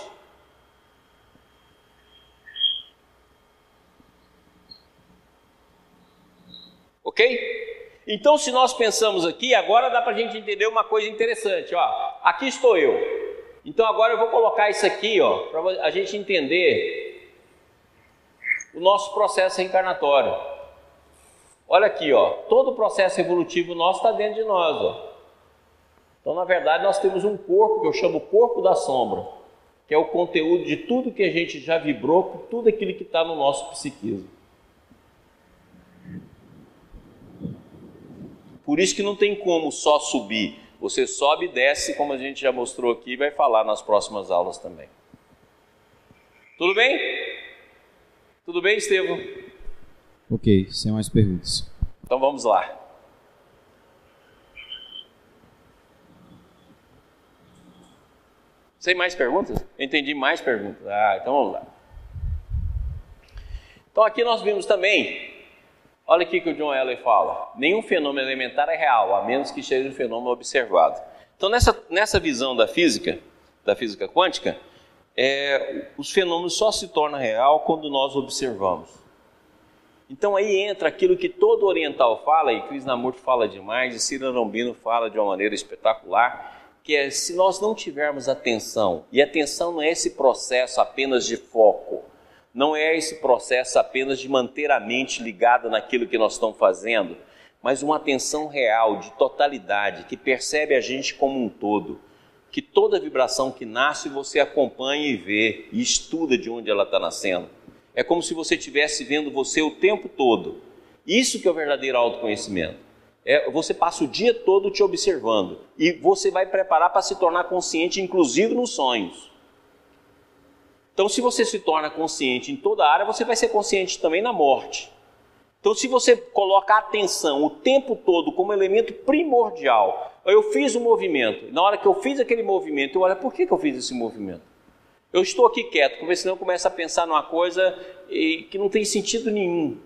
Ok? Então, se nós pensamos aqui, agora dá para a gente entender uma coisa interessante. Ó, aqui estou eu. Então agora eu vou colocar isso aqui, para a gente entender o nosso processo reencarnatório. Olha aqui, ó, todo o processo evolutivo nosso está dentro de nós, ó. Então, na verdade, nós temos um corpo que eu chamo corpo da sombra, que é o conteúdo de tudo que a gente já vibrou, tudo aquilo que está no nosso psiquismo. Por isso que não tem como só subir. Você sobe e desce, como a gente já mostrou aqui e vai falar nas próximas aulas também. Tudo bem? Tudo bem, Estevam? Ok, sem mais perguntas. Então vamos lá. Sem mais perguntas? Entendi mais perguntas. Ah, então vamos lá. Então aqui nós vimos também, olha aqui que o John Ellis fala: nenhum fenômeno elementar é real, a menos que seja um fenômeno observado. Então nessa, nessa visão da física, da física quântica, é, os fenômenos só se tornam real quando nós observamos. Então aí entra aquilo que todo oriental fala, e Krishnamurti fala demais, e Cira Lombino fala de uma maneira espetacular, que é se nós não tivermos atenção, e atenção não é esse processo apenas de foco, não é esse processo apenas de manter a mente ligada naquilo que nós estamos fazendo, mas uma atenção real, de totalidade, que percebe a gente como um todo, que toda vibração que nasce você acompanha e vê e estuda de onde ela está nascendo. É como se você estivesse vendo você o tempo todo. Isso que é o verdadeiro autoconhecimento. É, você passa o dia todo te observando e você vai preparar para se tornar consciente, inclusive nos sonhos. Então, se você se torna consciente em toda a área, você vai ser consciente também na morte. Então, se você coloca a atenção o tempo todo como elemento primordial, eu fiz um movimento, na hora que eu fiz aquele movimento, eu olho, por que, que eu fiz esse movimento? Eu estou aqui quieto, porque senão eu começo a pensar numa coisa que não tem sentido nenhum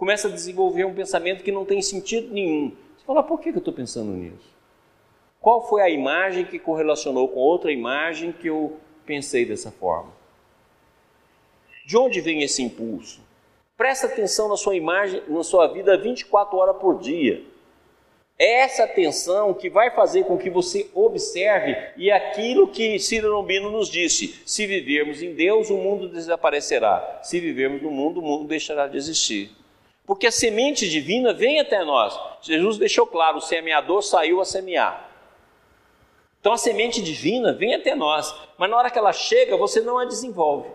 começa a desenvolver um pensamento que não tem sentido nenhum. Você fala, por que eu estou pensando nisso? Qual foi a imagem que correlacionou com outra imagem que eu pensei dessa forma? De onde vem esse impulso? Presta atenção na sua imagem, na sua vida 24 horas por dia. É essa atenção que vai fazer com que você observe e aquilo que Ciro Lombino nos disse: se vivermos em Deus, o mundo desaparecerá. Se vivermos no mundo, o mundo deixará de existir. Porque a semente divina vem até nós. Jesus deixou claro: o semeador saiu a semear. Então a semente divina vem até nós, mas na hora que ela chega, você não a desenvolve.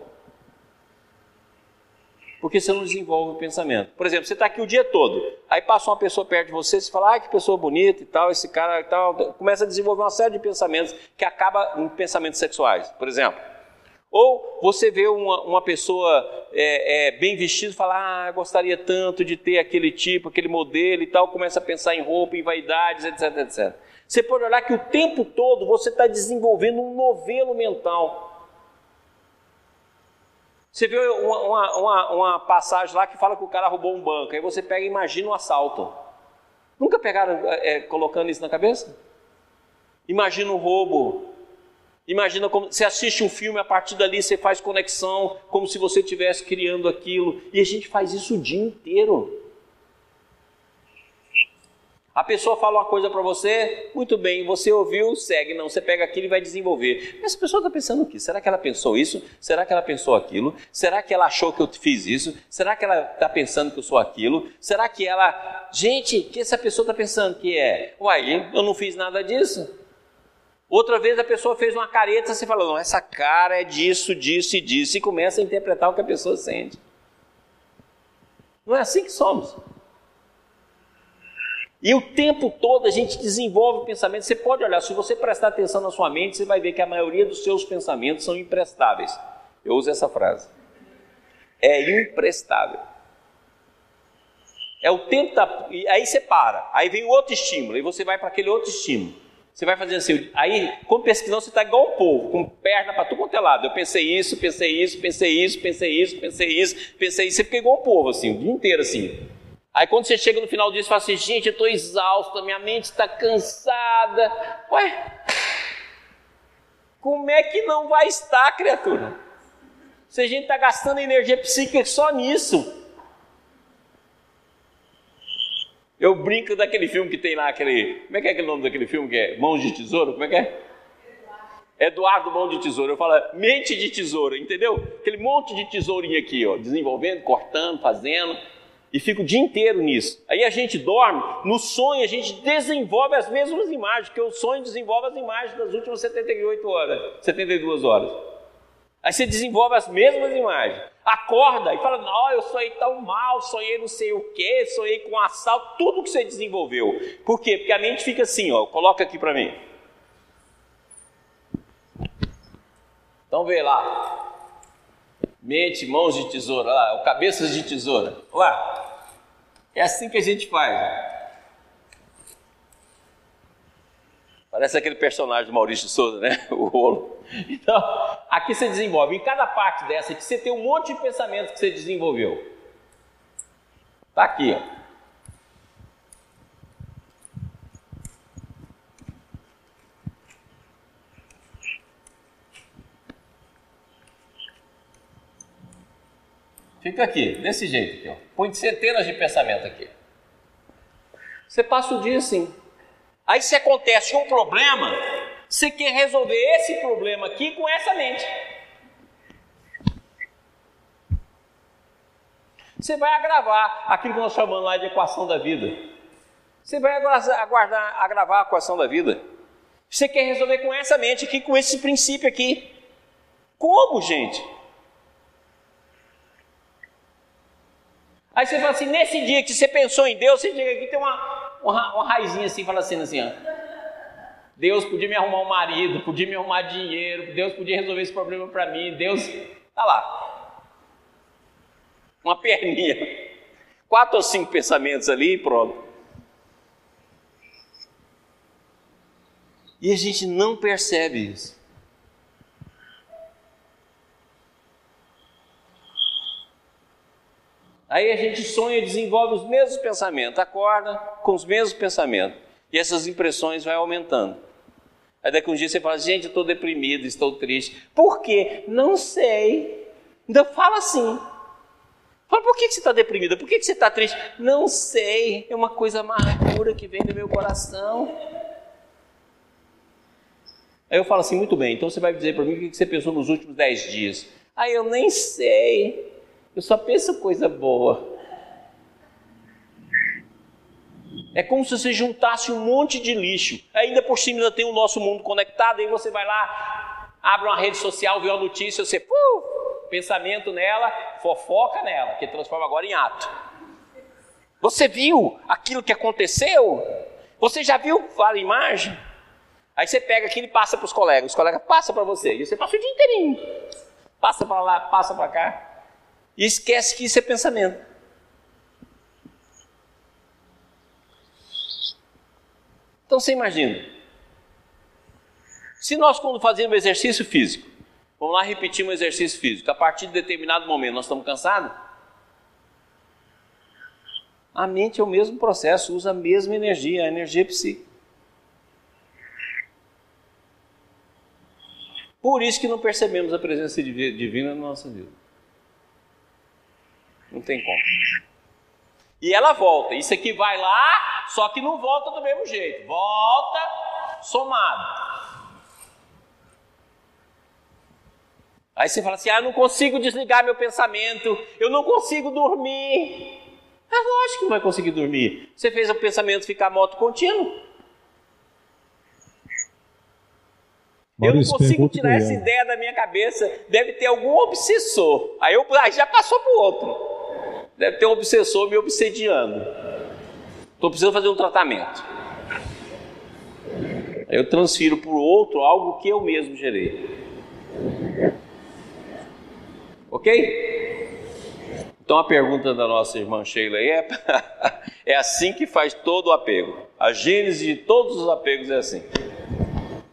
Porque você não desenvolve o pensamento. Por exemplo, você está aqui o dia todo, aí passa uma pessoa perto de você, você fala, ah, que pessoa bonita e tal, esse cara e tal, começa a desenvolver uma série de pensamentos que acaba em pensamentos sexuais, por exemplo. Ou você vê uma, uma pessoa é, é, bem vestida e fala, ah, gostaria tanto de ter aquele tipo, aquele modelo e tal, começa a pensar em roupa, em vaidades, etc, etc. Você pode olhar que o tempo todo você está desenvolvendo um novelo mental. Você vê uma, uma, uma, passagem lá que fala que o cara roubou um banco, aí você pega e imagina um assalto. Nunca pegaram é, colocando isso na cabeça? Imagina um roubo, Imagina como você assiste um filme, a partir dali você faz conexão, como se você estivesse criando aquilo, e a gente faz isso o dia inteiro. A pessoa fala uma coisa para você, muito bem, você ouviu, segue, não, você pega aquilo e vai desenvolver. Mas essa pessoa está pensando o quê? Será que ela pensou isso? Será que ela pensou aquilo? Será que ela achou que eu fiz isso? Será que ela está pensando que eu sou aquilo? Será que ela. Gente, o que essa pessoa está pensando que é? Uai, eu não fiz nada disso. Outra vez a pessoa fez uma careta, você fala, não, essa cara é disso, disso e disso, e começa a interpretar o que a pessoa sente. Não é assim que somos. E o tempo todo a gente desenvolve o pensamento. Você pode olhar, se você prestar atenção na sua mente, você vai ver que a maioria dos seus pensamentos são imprestáveis. Eu uso essa frase. É imprestável. É o tempo da. Aí você para, aí vem outro estímulo, e você vai para aquele outro estímulo. Você vai fazer assim, aí, como pesquisão, você está igual o povo, com perna para tudo quanto é lado. Eu pensei isso, pensei isso, pensei isso, pensei isso, pensei isso, pensei isso. Você fica igual o povo, assim, o dia inteiro, assim. Aí quando você chega no final disso, você fala assim, gente, eu estou exausto, minha mente está cansada. Ué, como é que não vai estar, criatura? Se a gente está gastando energia psíquica só nisso. Eu brinco daquele filme que tem lá, aquele. Como é que é aquele nome daquele filme que é Mãos de Tesouro? Como é que é? Eduardo Mão de Tesoura, eu falo mente de tesoura, entendeu? Aquele monte de tesourinha aqui, ó, desenvolvendo, cortando, fazendo, e fica o dia inteiro nisso. Aí a gente dorme, no sonho a gente desenvolve as mesmas imagens, porque o sonho desenvolve as imagens das últimas 78 horas, 72 horas. Aí você desenvolve as mesmas imagens. Acorda e fala: Não, eu sonhei tão mal, sonhei não sei o que, sonhei com assalto, tudo que você desenvolveu. Por quê? Porque a mente fica assim, ó, coloca aqui para mim. Então vê lá. Mente, mãos de tesoura, lá, cabeças de tesoura. Lá. É assim que a gente faz. Parece aquele personagem do Maurício Souza, né? O rolo. Então, aqui você desenvolve. Em cada parte dessa aqui, você tem um monte de pensamentos que você desenvolveu. Tá aqui, ó. Fica aqui, desse jeito aqui, ó. Põe centenas de pensamentos aqui. Você passa o dia assim. Aí se acontece um problema, você quer resolver esse problema aqui com essa mente. Você vai agravar aquilo que nós chamamos lá de equação da vida. Você vai aguardar, agravar a equação da vida. Você quer resolver com essa mente aqui, com esse princípio aqui. Como, gente? Aí você fala assim, nesse dia que você pensou em Deus, você chega aqui tem uma, uma, uma raizinha assim, fala assim, assim, ó. Deus podia me arrumar um marido, podia me arrumar dinheiro, Deus podia resolver esse problema para mim, Deus, tá lá. Uma perninha. Quatro ou cinco pensamentos ali e pronto. E a gente não percebe isso. Aí a gente sonha e desenvolve os mesmos pensamentos, acorda com os mesmos pensamentos. E essas impressões vai aumentando. Aí daqui um dia você fala, gente, eu estou deprimido, estou triste. Por quê? Não sei. Ainda fala assim. Fala, por que, você está deprimida? Por que você está triste? Não sei. É uma coisa amargura que vem do meu coração. Aí eu falo assim, muito bem, então você vai dizer para mim o que você pensou nos últimos dez dias. Aí eu nem sei. Eu só penso coisa boa. É como se você juntasse um monte de lixo. Ainda por cima ainda tem o nosso mundo conectado, aí você vai lá, abre uma rede social, vê uma notícia, você, uh, pensamento nela, fofoca nela, que transforma agora em ato. Você viu aquilo que aconteceu? Você já viu a imagem? Aí você pega aquilo e passa para os colegas, os colegas passam para você, e você passa o dia inteirinho. Passa para lá, passa para cá e esquece que isso é pensamento. Então você imagina, se nós quando fazemos exercício físico, vamos lá repetir um exercício físico, a partir de determinado momento nós estamos cansados, a mente é o mesmo processo, usa a mesma energia, a energia psíquica. Por isso que não percebemos a presença divina na nossa vida. Não tem como. E ela volta. Isso aqui vai lá, só que não volta do mesmo jeito. Volta somado. Aí você fala assim: ah, eu não consigo desligar meu pensamento, eu não consigo dormir. É lógico que não vai conseguir dormir. Você fez o pensamento ficar moto contínuo. Eu não consigo tirar essa ideia da minha cabeça. Deve ter algum obsessor. Aí eu aí já passou para o outro. Deve ter um obsessor me obsediando. Estou precisando fazer um tratamento. Eu transfiro para o outro algo que eu mesmo gerei. Ok? Então a pergunta da nossa irmã Sheila aí é, é assim que faz todo o apego. A gênese de todos os apegos é assim.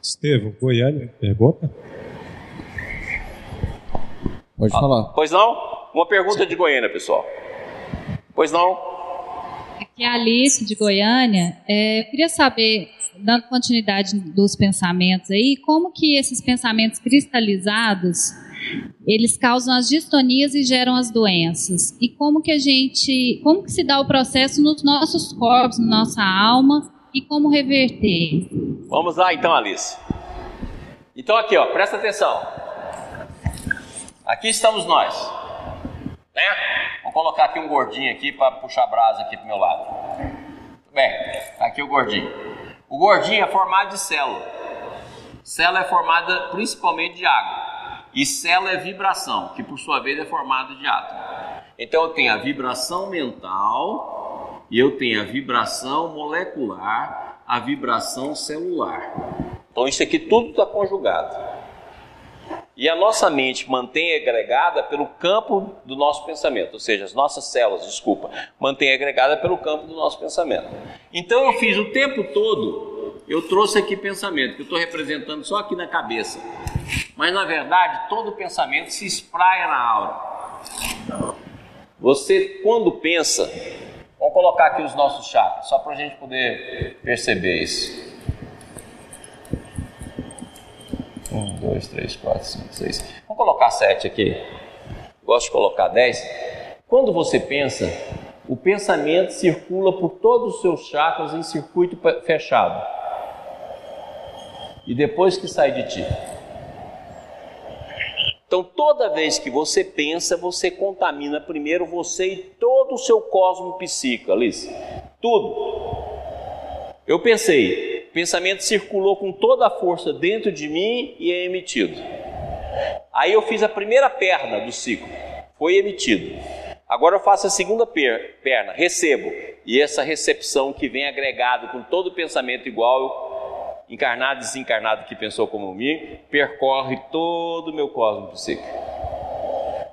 Estevam, Goiânia, pergunta? Pode falar. Ah, pois não? Uma pergunta de Goiânia, pessoal. Pois não? Aqui é a Alice de Goiânia. É, eu queria saber, dando continuidade dos pensamentos aí, como que esses pensamentos cristalizados eles causam as distonias e geram as doenças. E como que a gente, como que se dá o processo nos nossos corpos, na nossa alma e como reverter? Vamos lá então, Alice. Então aqui, ó, presta atenção. Aqui estamos nós. Né? Vamos colocar aqui um gordinho aqui para puxar a brasa aqui pro meu lado. Bem, aqui o gordinho. O gordinho é formado de célula. Célula é formada principalmente de água. E célula é vibração, que por sua vez é formada de átomo. Então eu tenho a vibração mental e eu tenho a vibração molecular, a vibração celular. Então isso aqui tudo está conjugado. E a nossa mente mantém agregada pelo campo do nosso pensamento, ou seja, as nossas células, desculpa, mantém agregada pelo campo do nosso pensamento. Então eu fiz o tempo todo, eu trouxe aqui pensamento, que eu estou representando só aqui na cabeça. Mas na verdade, todo pensamento se espraia na aura. Você, quando pensa, vamos colocar aqui os nossos chakras, só para a gente poder perceber isso. Um, dois, três, quatro, cinco, seis. Vamos colocar sete aqui. Gosto de colocar dez. Quando você pensa, o pensamento circula por todos os seus chakras em circuito fechado. E depois que sai de ti. Então, toda vez que você pensa, você contamina primeiro você e todo o seu cosmo psíquico, Alice. Tudo. Eu pensei, pensamento circulou com toda a força dentro de mim e é emitido. Aí eu fiz a primeira perna do ciclo, foi emitido. Agora eu faço a segunda perna, recebo. E essa recepção que vem agregado com todo o pensamento igual, encarnado e desencarnado que pensou como mim, percorre todo o meu cosmo psíquico.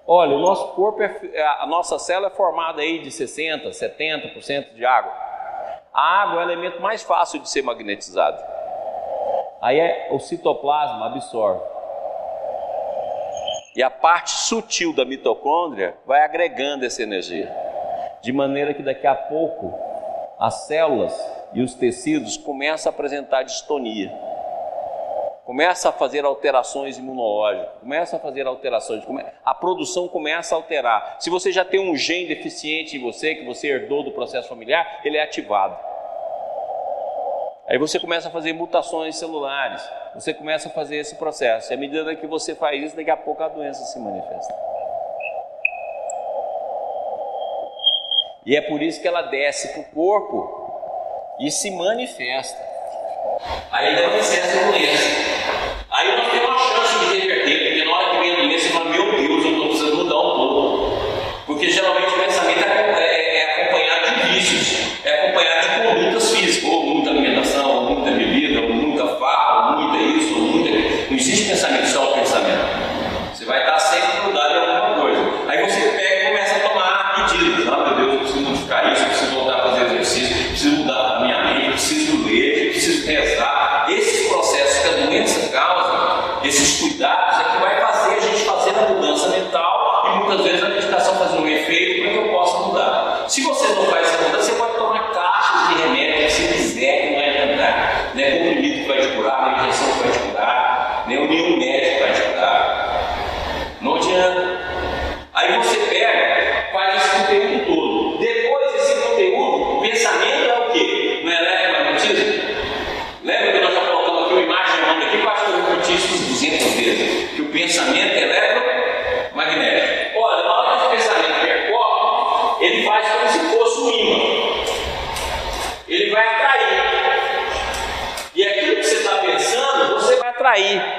Olha, o nosso corpo, é, a nossa célula é formada aí de 60%, 70% de água. A água é o elemento mais fácil de ser magnetizado. Aí é, o citoplasma absorve. E a parte sutil da mitocôndria vai agregando essa energia. De maneira que daqui a pouco as células e os tecidos começam a apresentar distonia. Começa a fazer alterações imunológicas, começa a fazer alterações, a produção começa a alterar. Se você já tem um gene deficiente em você, que você herdou do processo familiar, ele é ativado. Aí você começa a fazer mutações celulares, você começa a fazer esse processo. E à medida que você faz isso, daqui a pouco a doença se manifesta. E é por isso que ela desce para o corpo e se manifesta. Aí manifesta a doença. Aí nós temos uma chance de reverter, porque na hora que vem a doença, você fala: Meu Deus, eu estou precisando mudar um pouco. Porque geralmente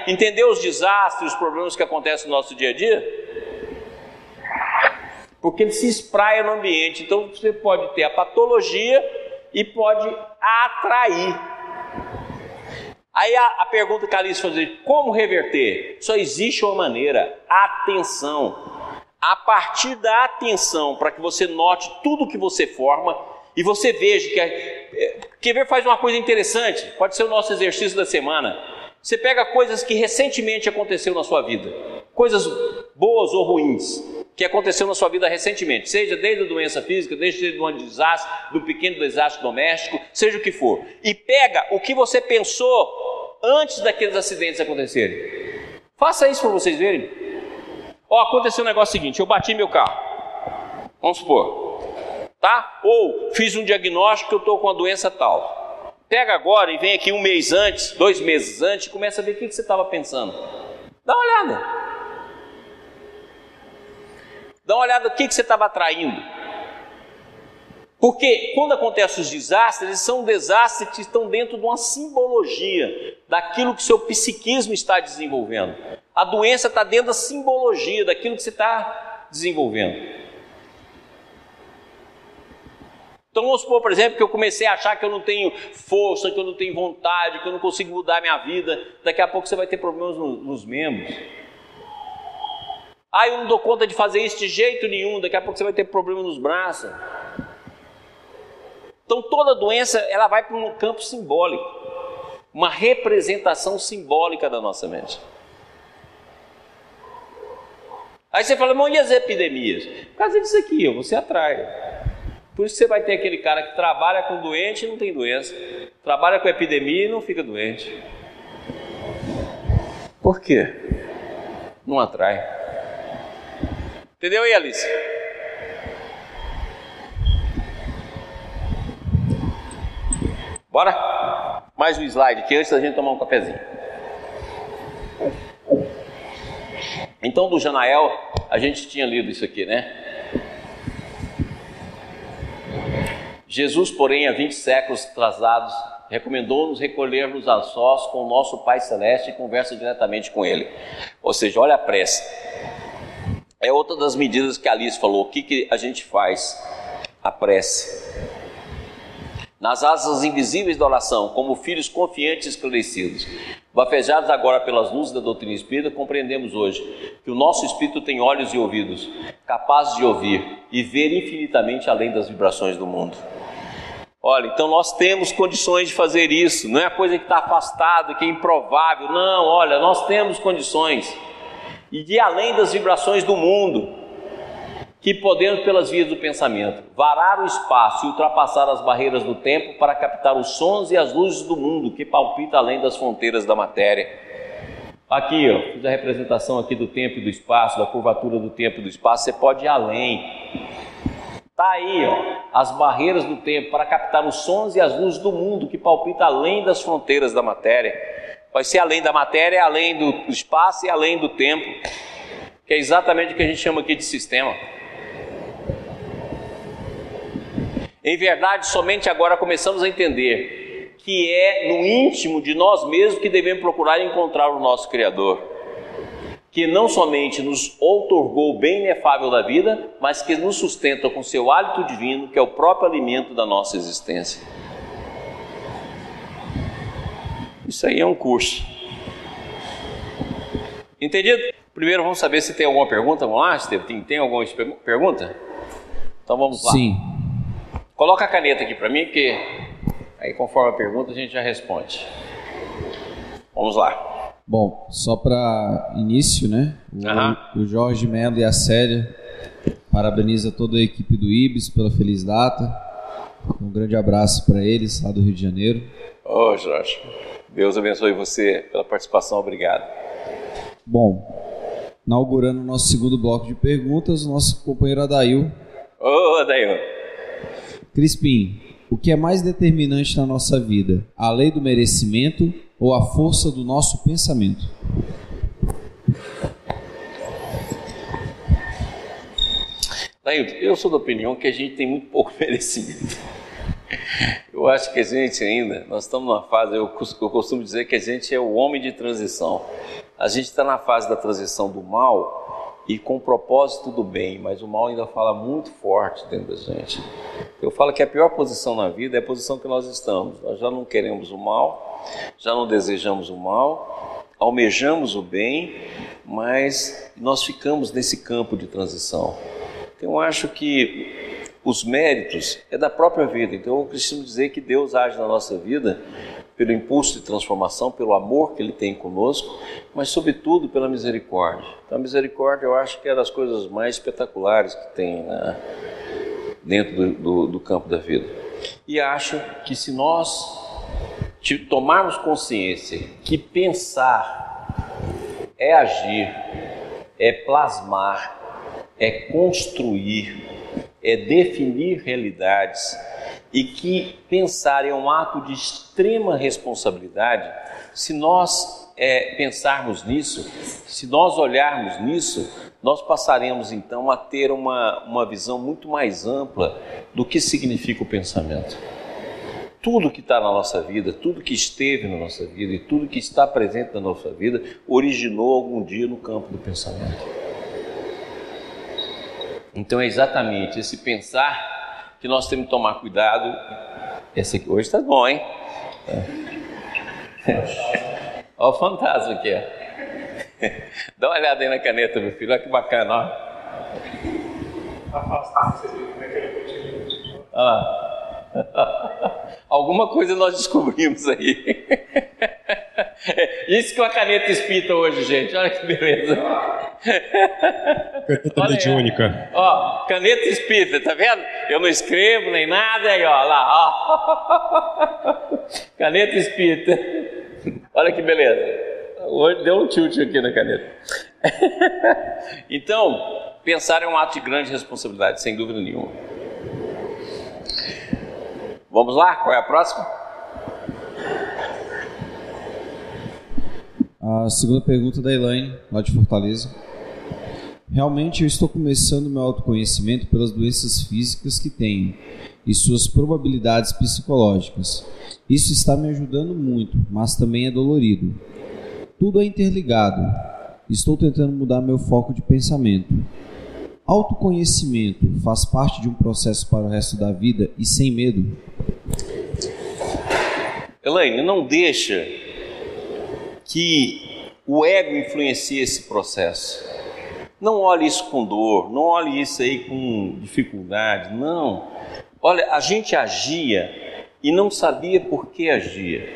atrair. Entendeu os desastres, os problemas que acontecem no nosso dia a dia? Porque ele se espraia no ambiente. Então você pode ter a patologia e pode atrair. Aí a, a pergunta que a Alice fazer, como reverter? Só existe uma maneira, atenção. A partir da atenção, para que você note tudo que você forma e você veja que. É, quer ver faz uma coisa interessante? Pode ser o nosso exercício da semana. Você pega coisas que recentemente aconteceu na sua vida, coisas boas ou ruins, que aconteceu na sua vida recentemente, seja desde a doença física, desde um desastre, do pequeno desastre doméstico, seja o que for, e pega o que você pensou antes daqueles acidentes acontecerem. Faça isso para vocês verem. Ó, aconteceu um negócio seguinte: eu bati meu carro, vamos supor, tá? Ou fiz um diagnóstico que eu estou com a doença tal. Pega agora e vem aqui um mês antes, dois meses antes, e começa a ver o que você estava pensando. Dá uma olhada. Dá uma olhada no que você estava atraindo. Porque quando acontecem os desastres, eles são desastres que estão dentro de uma simbologia daquilo que seu psiquismo está desenvolvendo. A doença está dentro da simbologia daquilo que você está desenvolvendo. Então vamos supor, por exemplo, que eu comecei a achar que eu não tenho força, que eu não tenho vontade, que eu não consigo mudar minha vida. Daqui a pouco você vai ter problemas nos membros. Ah, eu não dou conta de fazer isso de jeito nenhum. Daqui a pouco você vai ter problema nos braços. Então toda doença ela vai para um campo simbólico, uma representação simbólica da nossa mente. Aí você fala, mas e as epidemias? Por causa disso aqui, você atrai. Por isso você vai ter aquele cara que trabalha com doente e não tem doença, trabalha com epidemia e não fica doente. Por quê? Não atrai. Entendeu aí, Alice? Bora? Mais um slide aqui antes da gente tomar um cafezinho. Então, do Janael, a gente tinha lido isso aqui, né? Jesus, porém, há 20 séculos atrasados, recomendou-nos recolhermos a sós com o nosso Pai Celeste e conversa diretamente com Ele. Ou seja, olha a pressa. É outra das medidas que Alice falou. O que, que a gente faz? A prece. Nas asas invisíveis da oração, como filhos confiantes e esclarecidos, bafejados agora pelas luzes da doutrina espírita, compreendemos hoje que o nosso espírito tem olhos e ouvidos, capazes de ouvir e ver infinitamente além das vibrações do mundo. Olha, então nós temos condições de fazer isso, não é coisa que está afastada, que é improvável, não, olha, nós temos condições, e de além das vibrações do mundo, que podemos, pelas vias do pensamento, varar o espaço e ultrapassar as barreiras do tempo para captar os sons e as luzes do mundo que palpita além das fronteiras da matéria. Aqui, ó, fiz a representação aqui do tempo e do espaço, da curvatura do tempo e do espaço, você pode ir além. Está aí, ó, as barreiras do tempo para captar os sons e as luzes do mundo que palpita além das fronteiras da matéria. Vai ser além da matéria, além do espaço e além do tempo, que é exatamente o que a gente chama aqui de sistema. Em verdade, somente agora começamos a entender que é no íntimo de nós mesmos que devemos procurar encontrar o nosso Criador que não somente nos outorgou o bem inefável da vida, mas que nos sustenta com seu hálito divino, que é o próprio alimento da nossa existência. Isso aí é um curso. Entendido? Primeiro vamos saber se tem alguma pergunta. Vamos lá, Estevam? Tem, tem alguma pergunta? Então vamos lá. Sim. Coloca a caneta aqui para mim, que aí conforme a pergunta a gente já responde. Vamos lá. Bom, só para início, né? O, o Jorge Melo e a Célia parabeniza toda a equipe do IBS pela feliz data. Um grande abraço para eles lá do Rio de Janeiro. Ô, oh, Jorge, Deus abençoe você pela participação, obrigado. Bom, inaugurando o nosso segundo bloco de perguntas, o nosso companheiro Adail. Ô, oh, Adail. Crispim, o que é mais determinante na nossa vida? A lei do merecimento ou a força do nosso pensamento? Eu sou da opinião que a gente tem muito pouco merecimento. Eu acho que a gente ainda, nós estamos numa fase, eu costumo dizer que a gente é o homem de transição. A gente está na fase da transição do mal e com o propósito do bem, mas o mal ainda fala muito forte dentro da gente. Eu falo que a pior posição na vida é a posição que nós estamos. Nós já não queremos o mal, já não desejamos o mal, almejamos o bem, mas nós ficamos nesse campo de transição. Então, eu acho que os méritos é da própria vida. Então, eu costumo dizer que Deus age na nossa vida pelo impulso de transformação, pelo amor que Ele tem conosco, mas, sobretudo, pela misericórdia. Então, a misericórdia eu acho que é das coisas mais espetaculares que tem né, dentro do, do, do campo da vida. E acho que se nós tomarmos consciência que pensar é agir, é plasmar, é construir, é definir realidades, e que pensar é um ato de extrema responsabilidade, se nós é, pensarmos nisso, se nós olharmos nisso, nós passaremos então a ter uma, uma visão muito mais ampla do que significa o pensamento. Tudo que está na nossa vida, tudo que esteve na nossa vida e tudo que está presente na nossa vida originou algum dia no campo do pensamento. Então é exatamente esse pensar que nós temos que tomar cuidado. Esse aqui hoje está bom, hein? Olha o fantasma aqui, ó. Dá uma olhada aí na caneta, meu filho, olha que bacana, ó. Lá. Alguma coisa nós descobrimos aí. Isso que é uma caneta espita hoje, gente. Olha que beleza. Caneta mediúnica. Ó, caneta espita, tá vendo? Eu não escrevo nem nada, aí ó, lá, ó. Caneta espita. Olha que beleza. Hoje deu um tilt aqui na caneta. Então, pensar é um ato de grande responsabilidade, sem dúvida nenhuma. Vamos lá? Qual é a próxima? A segunda pergunta da Elaine, lá de Fortaleza. Realmente eu estou começando meu autoconhecimento pelas doenças físicas que tenho e suas probabilidades psicológicas. Isso está me ajudando muito, mas também é dolorido. Tudo é interligado. Estou tentando mudar meu foco de pensamento. Autoconhecimento faz parte de um processo para o resto da vida e sem medo? Elaine, não deixa que o ego influencie esse processo. Não olhe isso com dor, não olhe isso aí com dificuldade, não. Olha, a gente agia e não sabia por que agia.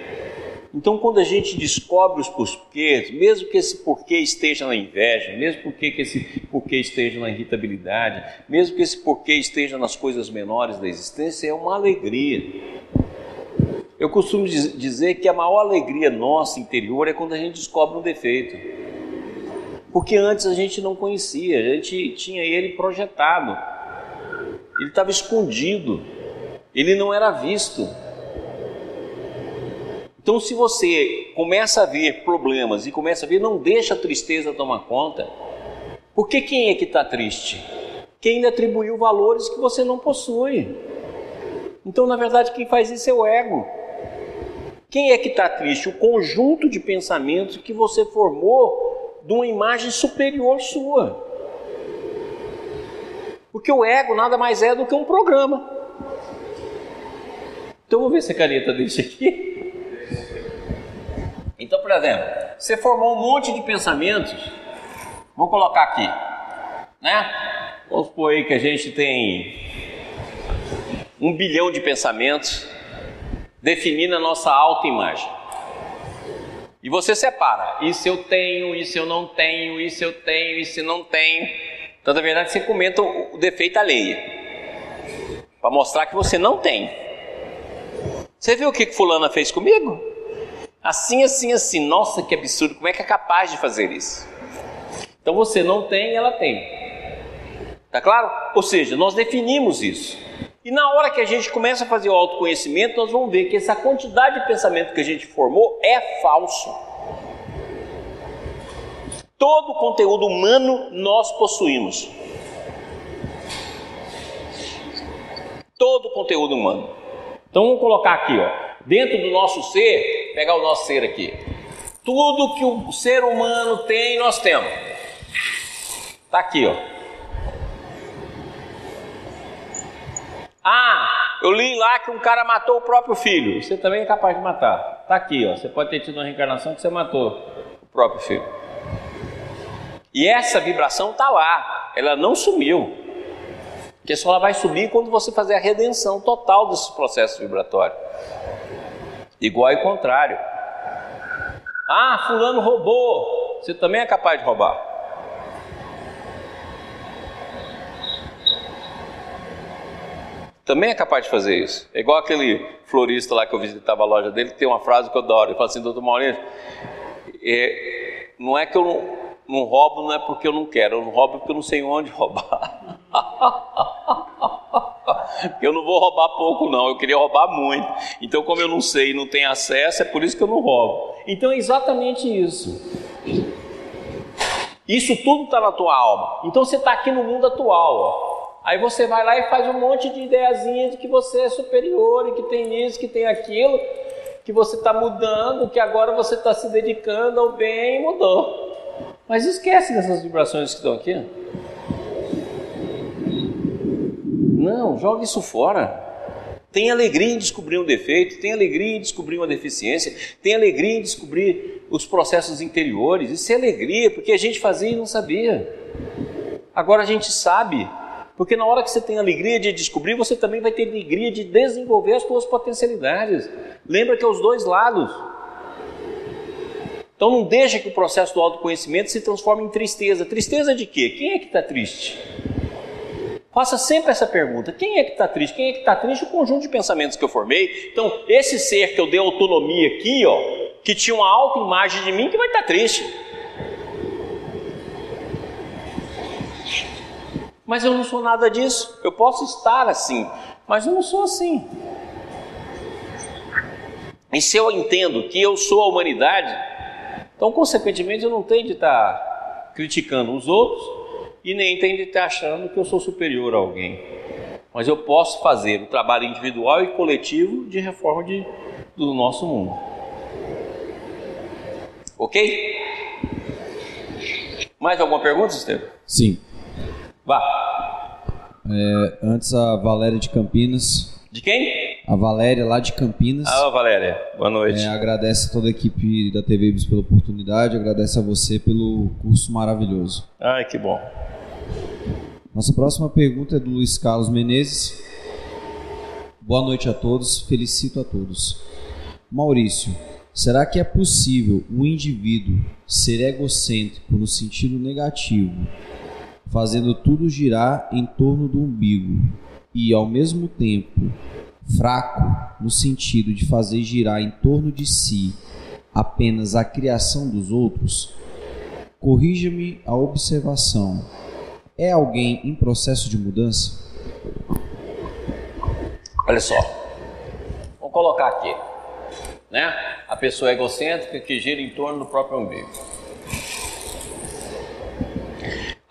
Então, quando a gente descobre os porquês, mesmo que esse porquê esteja na inveja, mesmo que esse porquê esteja na irritabilidade, mesmo que esse porquê esteja nas coisas menores da existência, é uma alegria. Eu costumo dizer que a maior alegria nossa interior é quando a gente descobre um defeito. Porque antes a gente não conhecia, a gente tinha ele projetado, ele estava escondido, ele não era visto. Então, se você começa a ver problemas e começa a ver, não deixa a tristeza tomar conta. Porque quem é que está triste? Quem lhe atribuiu valores que você não possui. Então, na verdade, quem faz isso é o ego. Quem é que está triste? O conjunto de pensamentos que você formou de uma imagem superior sua. Porque o ego nada mais é do que um programa. Então, vou ver se a caneta deixa aqui. Então, por exemplo, você formou um monte de pensamentos, vou colocar aqui, né? Vamos supor aí que a gente tem um bilhão de pensamentos definindo a nossa autoimagem. E você separa, isso eu tenho, isso eu não tenho, isso eu tenho, isso eu não tenho. Então, na verdade, você comenta o defeito alheio, para mostrar que você não tem. Você viu o que fulana fez comigo? Assim, assim, assim. Nossa, que absurdo. Como é que é capaz de fazer isso? Então você não tem, ela tem. Tá claro? Ou seja, nós definimos isso. E na hora que a gente começa a fazer o autoconhecimento, nós vamos ver que essa quantidade de pensamento que a gente formou é falso. Todo o conteúdo humano nós possuímos. Todo o conteúdo humano. Então vamos colocar aqui, ó dentro do nosso ser, pegar o nosso ser aqui. Tudo que o ser humano tem, nós temos. Está aqui, ó. Ah, eu li lá que um cara matou o próprio filho. Você também é capaz de matar. Está aqui, ó. Você pode ter tido uma reencarnação que você matou o próprio filho. E essa vibração está lá. Ela não sumiu. Porque só ela vai subir quando você fazer a redenção total desse processo vibratório. Igual e contrário. Ah, fulano roubou. Você também é capaz de roubar. Também é capaz de fazer isso. É igual aquele florista lá que eu visitava a loja dele, que tem uma frase que eu adoro. Ele fala assim, doutor Maurício, é, não é que eu não, não roubo, não é porque eu não quero, eu não roubo porque eu não sei onde roubar. Eu não vou roubar pouco, não. Eu queria roubar muito. Então, como eu não sei e não tenho acesso, é por isso que eu não roubo. Então, é exatamente isso. Isso tudo está na tua alma. Então, você está aqui no mundo atual. Ó. Aí você vai lá e faz um monte de ideiazinha de que você é superior e que tem isso, que tem aquilo, que você está mudando, que agora você está se dedicando ao bem e mudou. Mas esquece dessas vibrações que estão aqui. Não, joga isso fora. Tem alegria em descobrir um defeito, tem alegria em descobrir uma deficiência, tem alegria em descobrir os processos interiores. Isso é alegria, porque a gente fazia e não sabia. Agora a gente sabe, porque na hora que você tem alegria de descobrir, você também vai ter alegria de desenvolver as suas potencialidades. Lembra que é os dois lados. Então não deixa que o processo do autoconhecimento se transforme em tristeza. Tristeza de quê? Quem é que está triste? Faça sempre essa pergunta: quem é que está triste? Quem é que está triste? O conjunto de pensamentos que eu formei. Então, esse ser que eu dei autonomia aqui, ó, que tinha uma alta imagem de mim, que vai estar tá triste. Mas eu não sou nada disso. Eu posso estar assim, mas eu não sou assim. E se eu entendo que eu sou a humanidade, então, consequentemente, eu não tenho de estar criticando os outros e nem tem de estar achando que eu sou superior a alguém. Mas eu posso fazer o trabalho individual e coletivo de reforma de, do nosso mundo. Ok? Mais alguma pergunta, Estevam? Sim. É, antes a Valéria de Campinas. De quem? A Valéria lá de Campinas. Ah, Valéria, boa noite. É, agradece a toda a equipe da TV Ibis pela oportunidade, agradece a você pelo curso maravilhoso. Ai, que bom. Nossa próxima pergunta é do Luiz Carlos Menezes. Boa noite a todos, felicito a todos. Maurício, será que é possível um indivíduo ser egocêntrico no sentido negativo, fazendo tudo girar em torno do umbigo, e ao mesmo tempo fraco no sentido de fazer girar em torno de si apenas a criação dos outros? Corrija-me a observação é alguém em processo de mudança? Olha só, vamos colocar aqui, né? A pessoa egocêntrica que gira em torno do próprio umbigo.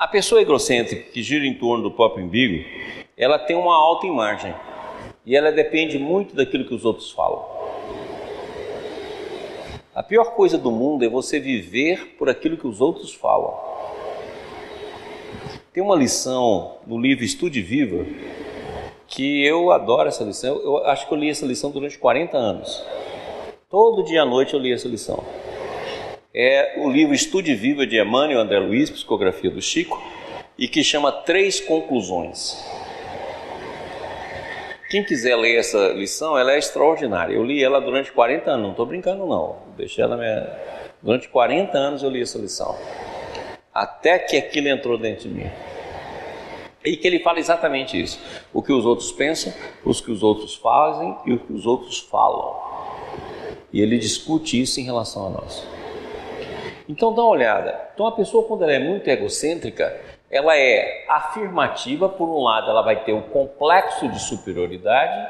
A pessoa egocêntrica que gira em torno do próprio umbigo, ela tem uma alta imagem e ela depende muito daquilo que os outros falam. A pior coisa do mundo é você viver por aquilo que os outros falam. Tem uma lição no livro Estude Viva que eu adoro essa lição. Eu acho que eu li essa lição durante 40 anos. Todo dia à noite eu li essa lição. É o livro Estude Viva de Emmanuel André Luiz, psicografia do Chico, e que chama Três Conclusões. Quem quiser ler essa lição, ela é extraordinária. Eu li ela durante 40 anos, não estou brincando não. Deixei ela minha... Durante 40 anos eu li essa lição até que aquilo entrou dentro de mim. E que ele fala exatamente isso: o que os outros pensam, os que os outros fazem e o que os outros falam. E ele discute isso em relação a nós. Então dá uma olhada. Então a pessoa quando ela é muito egocêntrica, ela é afirmativa, por um lado ela vai ter um complexo de superioridade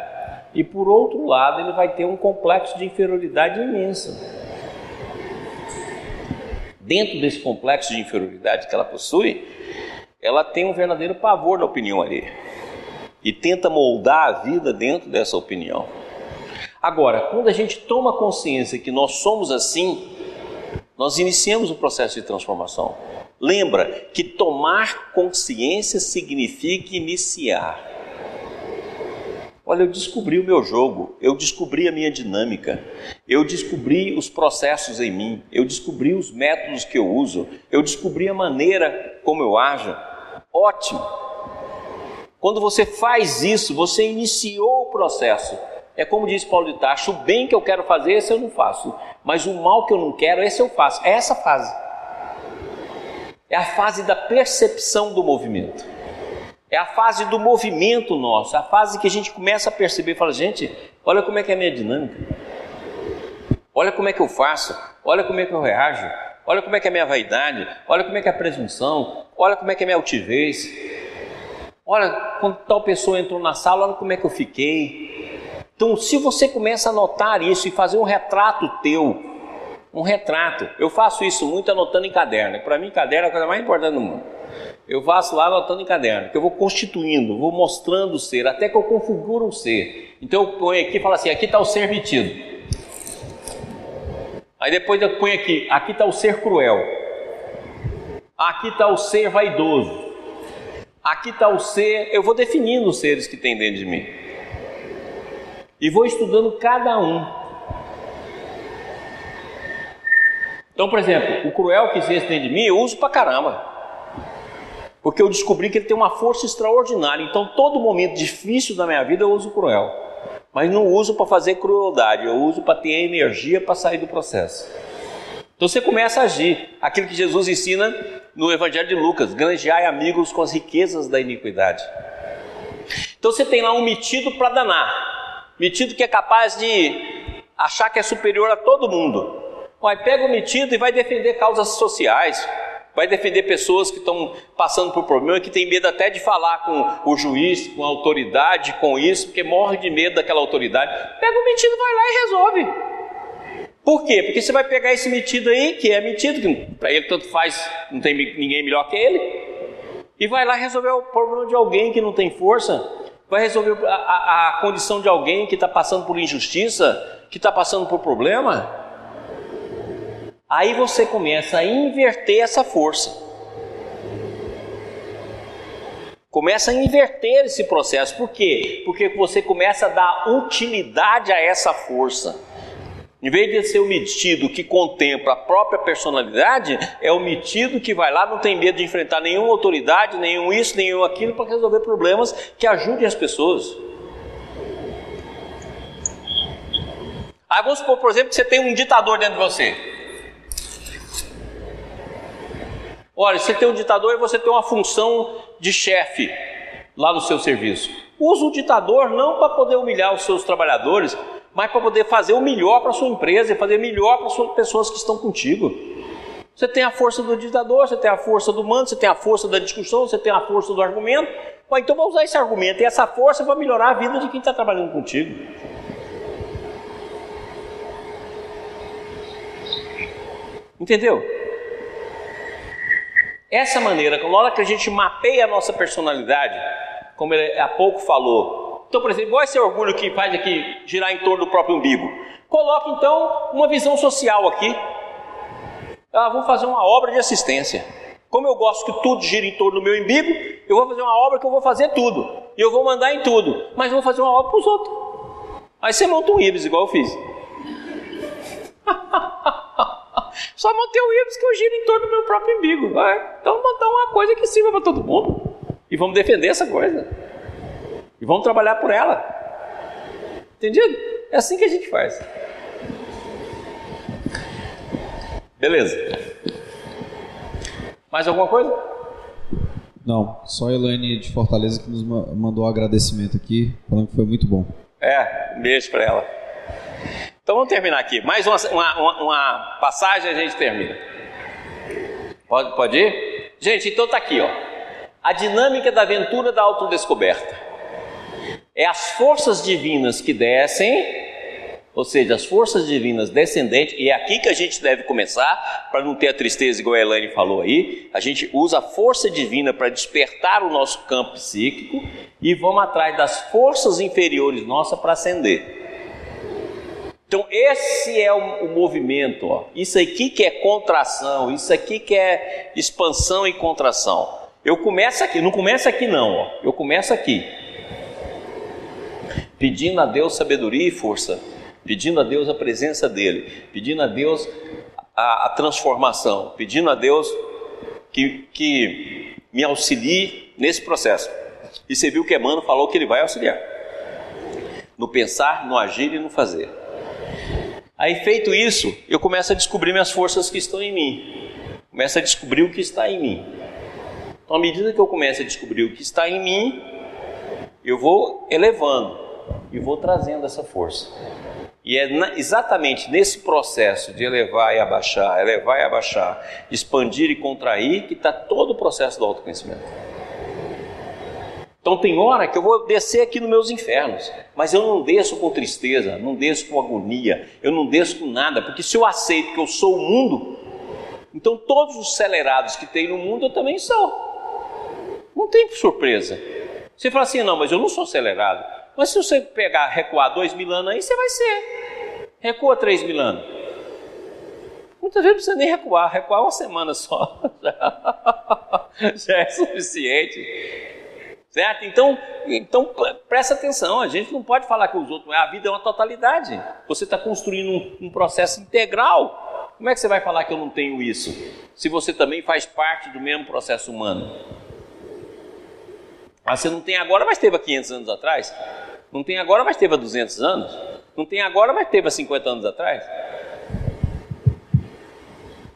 e por outro lado ele vai ter um complexo de inferioridade imensa dentro desse complexo de inferioridade que ela possui, ela tem um verdadeiro pavor da opinião ali e tenta moldar a vida dentro dessa opinião. Agora, quando a gente toma consciência que nós somos assim, nós iniciamos o processo de transformação. Lembra que tomar consciência significa iniciar. Olha, eu descobri o meu jogo, eu descobri a minha dinâmica, eu descobri os processos em mim, eu descobri os métodos que eu uso, eu descobri a maneira como eu ajo. Ótimo! Quando você faz isso, você iniciou o processo. É como diz Paulo de Tarso: o bem que eu quero fazer, esse eu não faço, mas o mal que eu não quero, esse eu faço. É essa fase. É a fase da percepção do movimento. É a fase do movimento nosso, a fase que a gente começa a perceber fala, gente, olha como é que é a minha dinâmica. Olha como é que eu faço, olha como é que eu reajo, olha como é que é a minha vaidade, olha como é que é a presunção, olha como é que é a minha altivez. Olha, quando tal pessoa entrou na sala, olha como é que eu fiquei. Então, se você começa a notar isso e fazer um retrato teu, um retrato, eu faço isso muito anotando em caderno. Para mim, caderno é a coisa mais importante do mundo. Eu faço lá anotando em caderno, que eu vou constituindo, vou mostrando o ser, até que eu configuro o ser. Então eu ponho aqui e falo assim: aqui está o ser metido. Aí depois eu ponho aqui: aqui está o ser cruel. Aqui está o ser vaidoso. Aqui está o ser. Eu vou definindo os seres que tem dentro de mim. E vou estudando cada um. Então, por exemplo, o cruel que existe dentro de mim, eu uso pra caramba porque eu descobri que ele tem uma força extraordinária. Então, todo momento difícil da minha vida eu uso cruel, mas não uso para fazer crueldade, eu uso para ter energia para sair do processo. Então você começa a agir, aquilo que Jesus ensina no Evangelho de Lucas: granjeai amigos com as riquezas da iniquidade. Então você tem lá um metido para danar, metido que é capaz de achar que é superior a todo mundo. Vai, pega o metido e vai defender causas sociais, vai defender pessoas que estão passando por problema, que tem medo até de falar com o juiz, com a autoridade, com isso, porque morre de medo daquela autoridade. Pega o metido, vai lá e resolve. Por quê? Porque você vai pegar esse metido aí, que é metido, que para ele tanto faz, não tem ninguém melhor que ele, e vai lá resolver o problema de alguém que não tem força, vai resolver a, a, a condição de alguém que está passando por injustiça, que está passando por problema. Aí você começa a inverter essa força. Começa a inverter esse processo. Por quê? Porque você começa a dar utilidade a essa força. Em vez de ser o metido que contempla a própria personalidade, é o metido que vai lá, não tem medo de enfrentar nenhuma autoridade, nenhum isso, nenhum aquilo, para resolver problemas que ajudem as pessoas. Aí vamos supor, por exemplo, que você tem um ditador dentro de você. Olha, você tem um ditador e você tem uma função de chefe lá no seu serviço. Usa o ditador não para poder humilhar os seus trabalhadores, mas para poder fazer o melhor para sua empresa e fazer melhor para as pessoas que estão contigo. Você tem a força do ditador, você tem a força do mando, você tem a força da discussão, você tem a força do argumento. Então vai usar esse argumento e essa força para melhorar a vida de quem está trabalhando contigo. Entendeu? Essa maneira, na hora que a gente mapeia a nossa personalidade, como ele há pouco falou. Então, por exemplo, qual é esse orgulho que faz aqui girar em torno do próprio umbigo? Coloque então uma visão social aqui. Ah, vou fazer uma obra de assistência. Como eu gosto que tudo gira em torno do meu umbigo, eu vou fazer uma obra que eu vou fazer tudo. E eu vou mandar em tudo. Mas vou fazer uma obra para os outros. Aí você monta um Ibis, igual eu fiz. Só manter o Ibis que eu giro em torno do meu próprio umbigo. É, então montar uma coisa que sirva para todo mundo. E vamos defender essa coisa. E vamos trabalhar por ela. Entendido? É assim que a gente faz. Beleza. Mais alguma coisa? Não, só a Elaine de Fortaleza que nos mandou um agradecimento aqui, falando que foi muito bom. É, um beijo para ela. Então vamos terminar aqui. Mais uma, uma, uma passagem a gente termina. Pode, pode ir? Gente, então tá aqui, ó. A dinâmica da aventura da autodescoberta. É as forças divinas que descem, ou seja, as forças divinas descendentes, e é aqui que a gente deve começar, para não ter a tristeza igual a Elaine falou aí. A gente usa a força divina para despertar o nosso campo psíquico e vamos atrás das forças inferiores nossas para ascender. Então, esse é o, o, movimento. Ó. Isso aqui que é contração, isso aqui que é expansão e contração. Eu começo aqui, não começa aqui não, ó. eu começo aqui. Pedindo a Deus sabedoria e força, pedindo a Deus a presença dEle, pedindo a Deus a, a transformação, pedindo a Deus que, que me auxilie nesse processo. E você viu que Emmanuel falou que ele vai auxiliar. No pensar, no agir e no fazer. Aí, feito isso, eu começo a descobrir minhas forças que estão em mim. Começo a descobrir o que está em mim. Então, à medida que eu começo a descobrir o que está em mim, eu vou elevando e vou trazendo essa força. E é exatamente nesse processo de elevar e abaixar, elevar e abaixar, expandir e contrair, que está todo o processo do autoconhecimento. Então tem hora que eu vou descer aqui nos meus infernos, mas eu não desço com tristeza, não desço com agonia, eu não desço com nada, porque se eu aceito que eu sou o mundo, então todos os acelerados que tem no mundo eu também sou. Não tem surpresa. Você fala assim, não, mas eu não sou acelerado. Mas se você pegar, recuar dois mil anos aí, você vai ser. Recua três mil anos. Muitas vezes não precisa nem recuar, recuar uma semana só. Já é suficiente. Certo? Então, então presta atenção, a gente não pode falar que os outros, a vida é uma totalidade. Você está construindo um, um, processo integral. Como é que você vai falar que eu não tenho isso? Se você também faz parte do mesmo processo humano. Ah, você não tem agora, mas teve há 500 anos atrás. Não tem agora, mas teve há 200 anos. Não tem agora, mas teve há 50 anos atrás.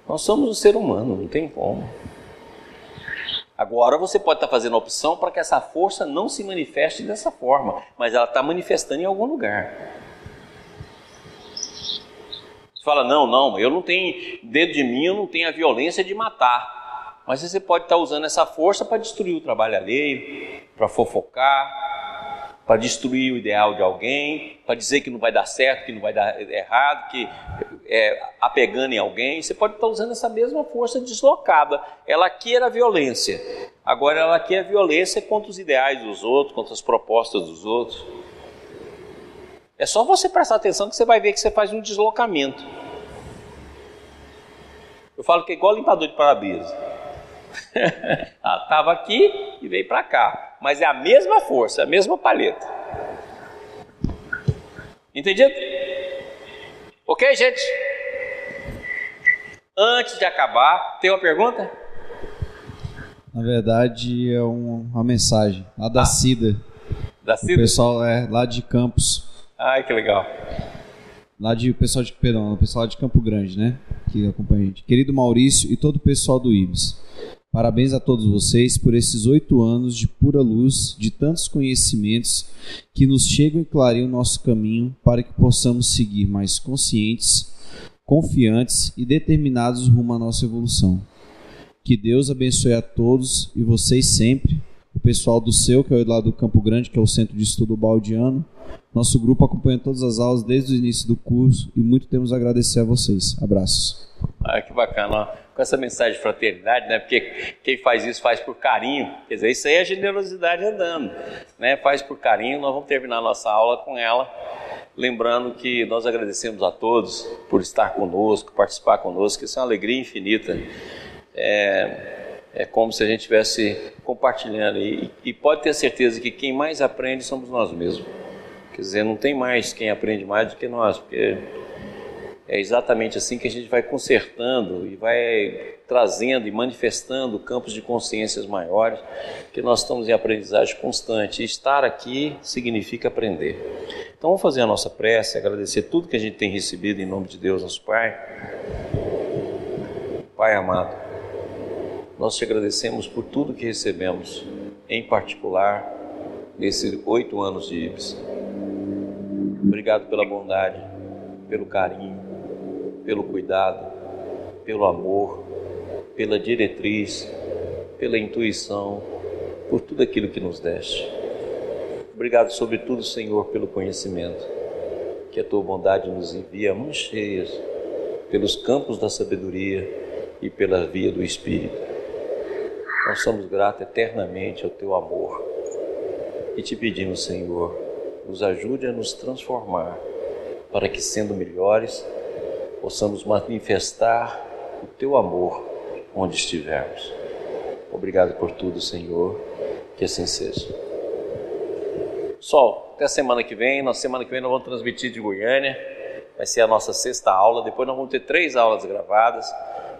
Nós somos um ser humano, não tem como. Agora você pode estar fazendo a opção para que essa força não se manifeste dessa forma, mas ela está manifestando em algum lugar. Você fala, não, não, eu não tenho, dentro de mim eu não tenho a violência de matar. Mas você pode estar usando essa força para destruir o trabalho alheio, para fofocar, para destruir o ideal de alguém, para dizer que não vai dar certo, que não vai dar errado, que é apegando em alguém. Você pode estar usando essa mesma força deslocada. Ela quer a violência. Agora ela quer a violência contra os ideais dos outros, contra as propostas dos outros. É só você prestar atenção que você vai ver que você faz um deslocamento. Eu falo que é igual limpador de para-brisa. Estava aqui e veio para cá. Mas é a mesma força, a mesma paleta. Entendido? Ok, gente? Antes de acabar, tem uma pergunta? Na verdade, é uma mensagem lá da ah, Cida. Da Cida? O pessoal é lá de Campos. Ai, que legal. Lá de pessoal de perdão, o pessoal de Campo Grande, né? Que acompanha a gente. Querido Maurício e todo o pessoal do IBS. Parabéns a todos vocês por esses oito anos de pura luz, de tantos conhecimentos que nos chegam e clareiam o nosso caminho para que possamos seguir mais conscientes, confiantes e determinados rumo à nossa evolução. Que Deus abençoe a todos e vocês sempre, o pessoal do seu, que é lá do Campo Grande, que é o Centro de Estudo Baldiano. Nosso grupo acompanha todas as aulas desde o início do curso e muito temos a agradecer a vocês. Abraços. Ah, que bacana com essa mensagem de fraternidade, né? Porque quem faz isso faz por carinho. Quer dizer, isso aí é generosidade andando, né? Faz por carinho. Nós vamos terminar nossa aula com ela, lembrando que nós agradecemos a todos por estar conosco, participar conosco. Isso é uma alegria infinita. É, é como se a gente estivesse compartilhando e, e pode ter certeza que quem mais aprende somos nós mesmos. Quer dizer, não tem mais quem aprende mais do que nós, porque é exatamente assim que a gente vai consertando e vai trazendo e manifestando campos de consciências maiores, que nós estamos em aprendizagem constante. E estar aqui significa aprender. Então vamos fazer a nossa prece, agradecer tudo que a gente tem recebido em nome de Deus, nosso Pai. Pai amado, nós te agradecemos por tudo que recebemos, em particular nesses oito anos de IBS. Obrigado pela bondade, pelo carinho, pelo cuidado, pelo amor, pela diretriz, pela intuição, por tudo aquilo que nos deste. Obrigado, sobretudo, Senhor, pelo conhecimento, que a tua bondade nos envia mãos cheias pelos campos da sabedoria e pela via do Espírito. Nós somos gratos eternamente ao teu amor e te pedimos, Senhor, nos ajude a nos transformar para que, sendo melhores, possamos manifestar o teu amor onde estivermos. Obrigado por tudo, Senhor, que assim seja. Pessoal, até semana que vem. Na semana que vem nós vamos transmitir de Goiânia. Vai ser a nossa sexta aula. Depois nós vamos ter três aulas gravadas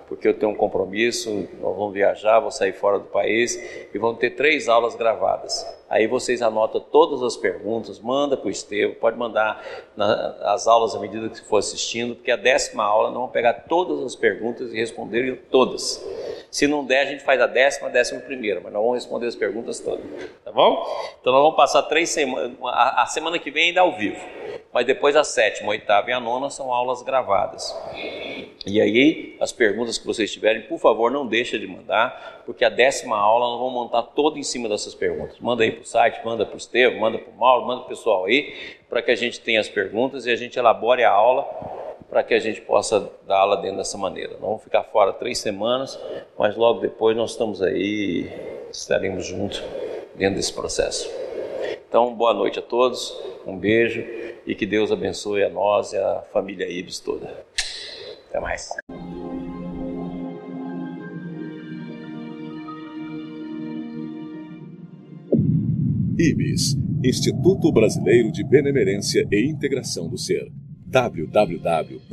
porque eu tenho um compromisso, nós vamos viajar, vou sair fora do país e vamos ter três aulas gravadas. Aí vocês anotam todas as perguntas, manda para o Estevam, pode mandar na, as aulas à medida que for assistindo, porque a décima aula nós vamos pegar todas as perguntas e responder todas. Se não der, a gente faz a décima, a décima primeira, mas nós vamos responder as perguntas todas, tá bom? Então nós vamos passar três semanas, a, a semana que vem ainda ao vivo, mas depois a sétima, a oitava e a nona são aulas gravadas. E aí, as perguntas que vocês tiverem, por favor, não deixem de mandar, porque a décima aula nós vamos montar todo em cima dessas perguntas. Manda aí para o site, manda para o Estevam, manda para o Mauro, manda para o pessoal aí, para que a gente tenha as perguntas e a gente elabore a aula para que a gente possa dar aula dentro dessa maneira. Não vamos ficar fora três semanas, mas logo depois nós estamos aí, estaremos juntos dentro desse processo. Então, boa noite a todos, um beijo e que Deus abençoe a nós e a família Ibis toda. Até mais. IBIS Instituto Brasileiro de Benemerência e Integração do Ser www.ibis.org